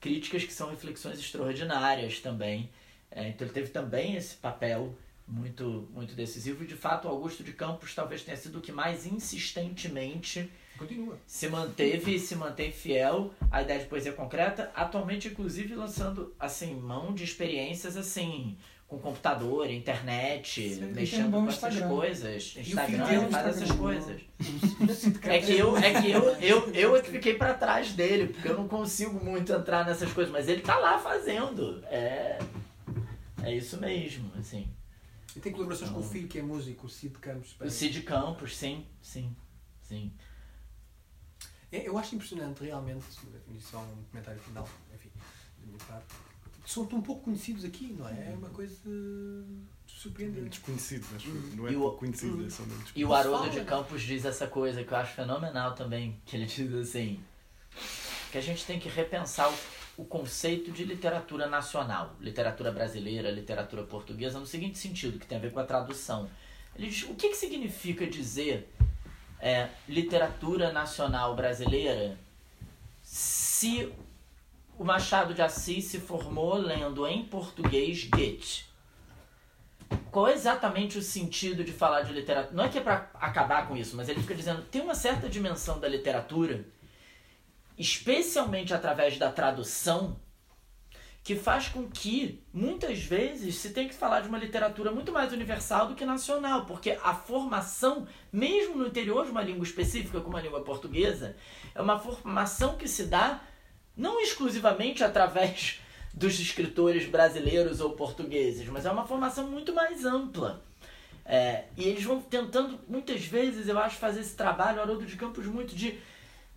críticas que são reflexões extraordinárias também. É, então ele teve também esse papel muito, muito decisivo e de fato Augusto de Campos talvez tenha sido o que mais insistentemente Continua. se manteve e se mantém fiel à ideia de poesia concreta, atualmente inclusive lançando assim mão de experiências assim com computador, internet, Sim, mexendo um com essas coisas, Instagram, ele faz essas coisas. É É que eu, é que eu, eu, eu é que fiquei pra trás dele, porque eu não consigo muito entrar nessas coisas, mas ele tá lá fazendo. É, é isso mesmo, assim. E tem colaborações com o filho que é músico, o Cid Campos. O Cid Campos, sim, sim, sim. É, eu acho impressionante realmente, enfim, só um comentário final, enfim, da minha parte. São tão pouco conhecidos aqui, não é? É uma coisa surpreendente. Desconhecido, acho. Não é E o- pouco conhecido, é só mesmo E o. Haroldo de? Campos diz essa coisa que eu acho fenomenal também, que ele diz assim, que a gente tem que repensar o, o conceito de literatura nacional, literatura brasileira, literatura portuguesa, no seguinte sentido, que tem a ver com a tradução. Ele diz, o que, que significa dizer é, literatura nacional brasileira se o Machado de Assis se formou lendo em português Goethe? Qual é exatamente o sentido de falar de literatura? Não é que é para acabar com isso, mas ele fica dizendo tem uma certa dimensão da literatura, especialmente através da tradução, que faz com que, muitas vezes, se tem que falar de uma literatura muito mais universal do que nacional, porque a formação, mesmo no interior de uma língua específica, como a língua portuguesa, é uma formação que se dá não exclusivamente através (laughs) dos escritores brasileiros ou portugueses, mas é uma formação muito mais ampla. É, e eles vão tentando, muitas vezes, eu acho, fazer esse trabalho, Haroldo de Campos, muito de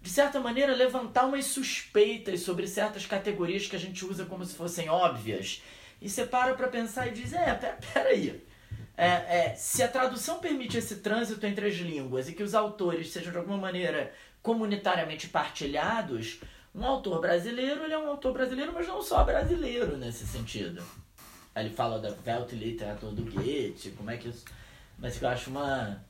de certa maneira, levantar umas suspeitas sobre certas categorias que a gente usa como se fossem óbvias. E você para para pensar e diz: é, peraí. É, é, se a tradução permite esse trânsito entre as línguas e que os autores sejam de alguma maneira comunitariamente partilhados, um autor brasileiro ele é um autor brasileiro, mas não só brasileiro nesse sentido. Ele fala da Weltliteratur do Goethe, como é que isso. Mas eu acho uma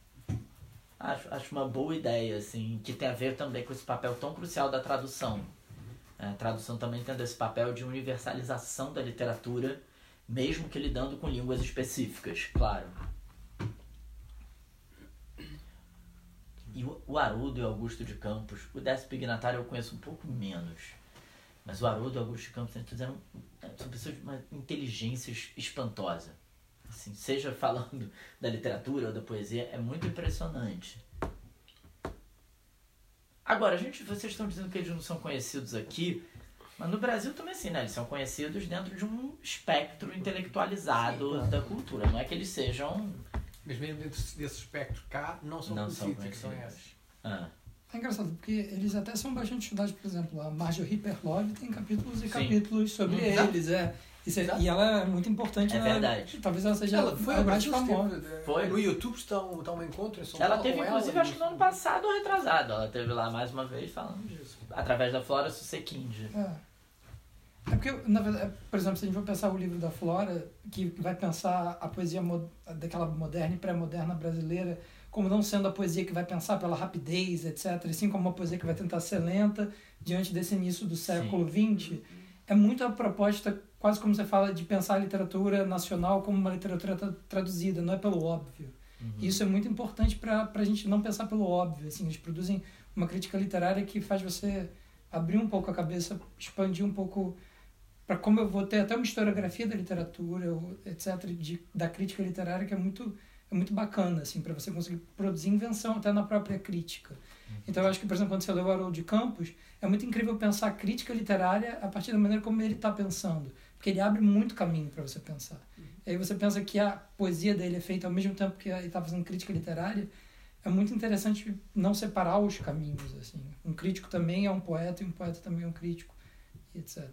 Acho, acho uma boa ideia, assim, que tem a ver também com esse papel tão crucial da tradução. A tradução também tendo esse papel de universalização da literatura, mesmo que lidando com línguas específicas, claro. E o, o Haroldo e o Augusto de Campos, o Décio Pignatário eu conheço um pouco menos. Mas o Haroldo e o Augusto de Campos fizeram, são pessoas de uma inteligência espantosa assim, seja falando (laughs) da literatura ou da poesia, é muito impressionante. Agora, a gente, vocês estão dizendo que eles não são conhecidos aqui, mas no Brasil também assim, né? Eles são conhecidos dentro de um espectro intelectualizado Sim, claro. da cultura. Não é que eles sejam. Mas mesmo dentro desse espectro cá, não são não conhecidos, são conhecidos. São ah. É engraçado, porque eles até são bastante estudados, por exemplo, a Marjorie Perlove tem capítulos e Sim. capítulos sobre hum, eles. É. É, e ela é muito importante. É verdade. talvez ela seja ela foi a mais famosa. Né? Foi. No YouTube está um, está um encontro em São Ela teve, inclusive, ela, acho que no ano passado ou retrasado. Ela teve lá mais uma vez falando disso. Através da Flora Susequinde. É. É porque, na verdade, por exemplo, se a gente for pensar o livro da Flora, que vai pensar a poesia daquela moderna e pré-moderna brasileira como não sendo a poesia que vai pensar pela rapidez, etc., e sim como uma poesia que vai tentar ser lenta diante desse início do século XX, é muito a proposta quase como você fala de pensar a literatura nacional como uma literatura traduzida, não é pelo óbvio. Uhum. Isso é muito importante para a gente não pensar pelo óbvio. Assim, eles produzem uma crítica literária que faz você abrir um pouco a cabeça, expandir um pouco para como eu vou ter até uma historiografia da literatura, etc, de, da crítica literária que é muito é muito bacana assim para você conseguir produzir invenção até na própria crítica. Uhum. Então eu acho que por exemplo quando você lê o Haroldo de Campos é muito incrível pensar a crítica literária a partir da maneira como ele está pensando porque ele abre muito caminho para você pensar. Uhum. E aí você pensa que a poesia dele é feita ao mesmo tempo que ele está fazendo crítica literária. É muito interessante não separar os caminhos. assim. Um crítico também é um poeta e um poeta também é um crítico, etc.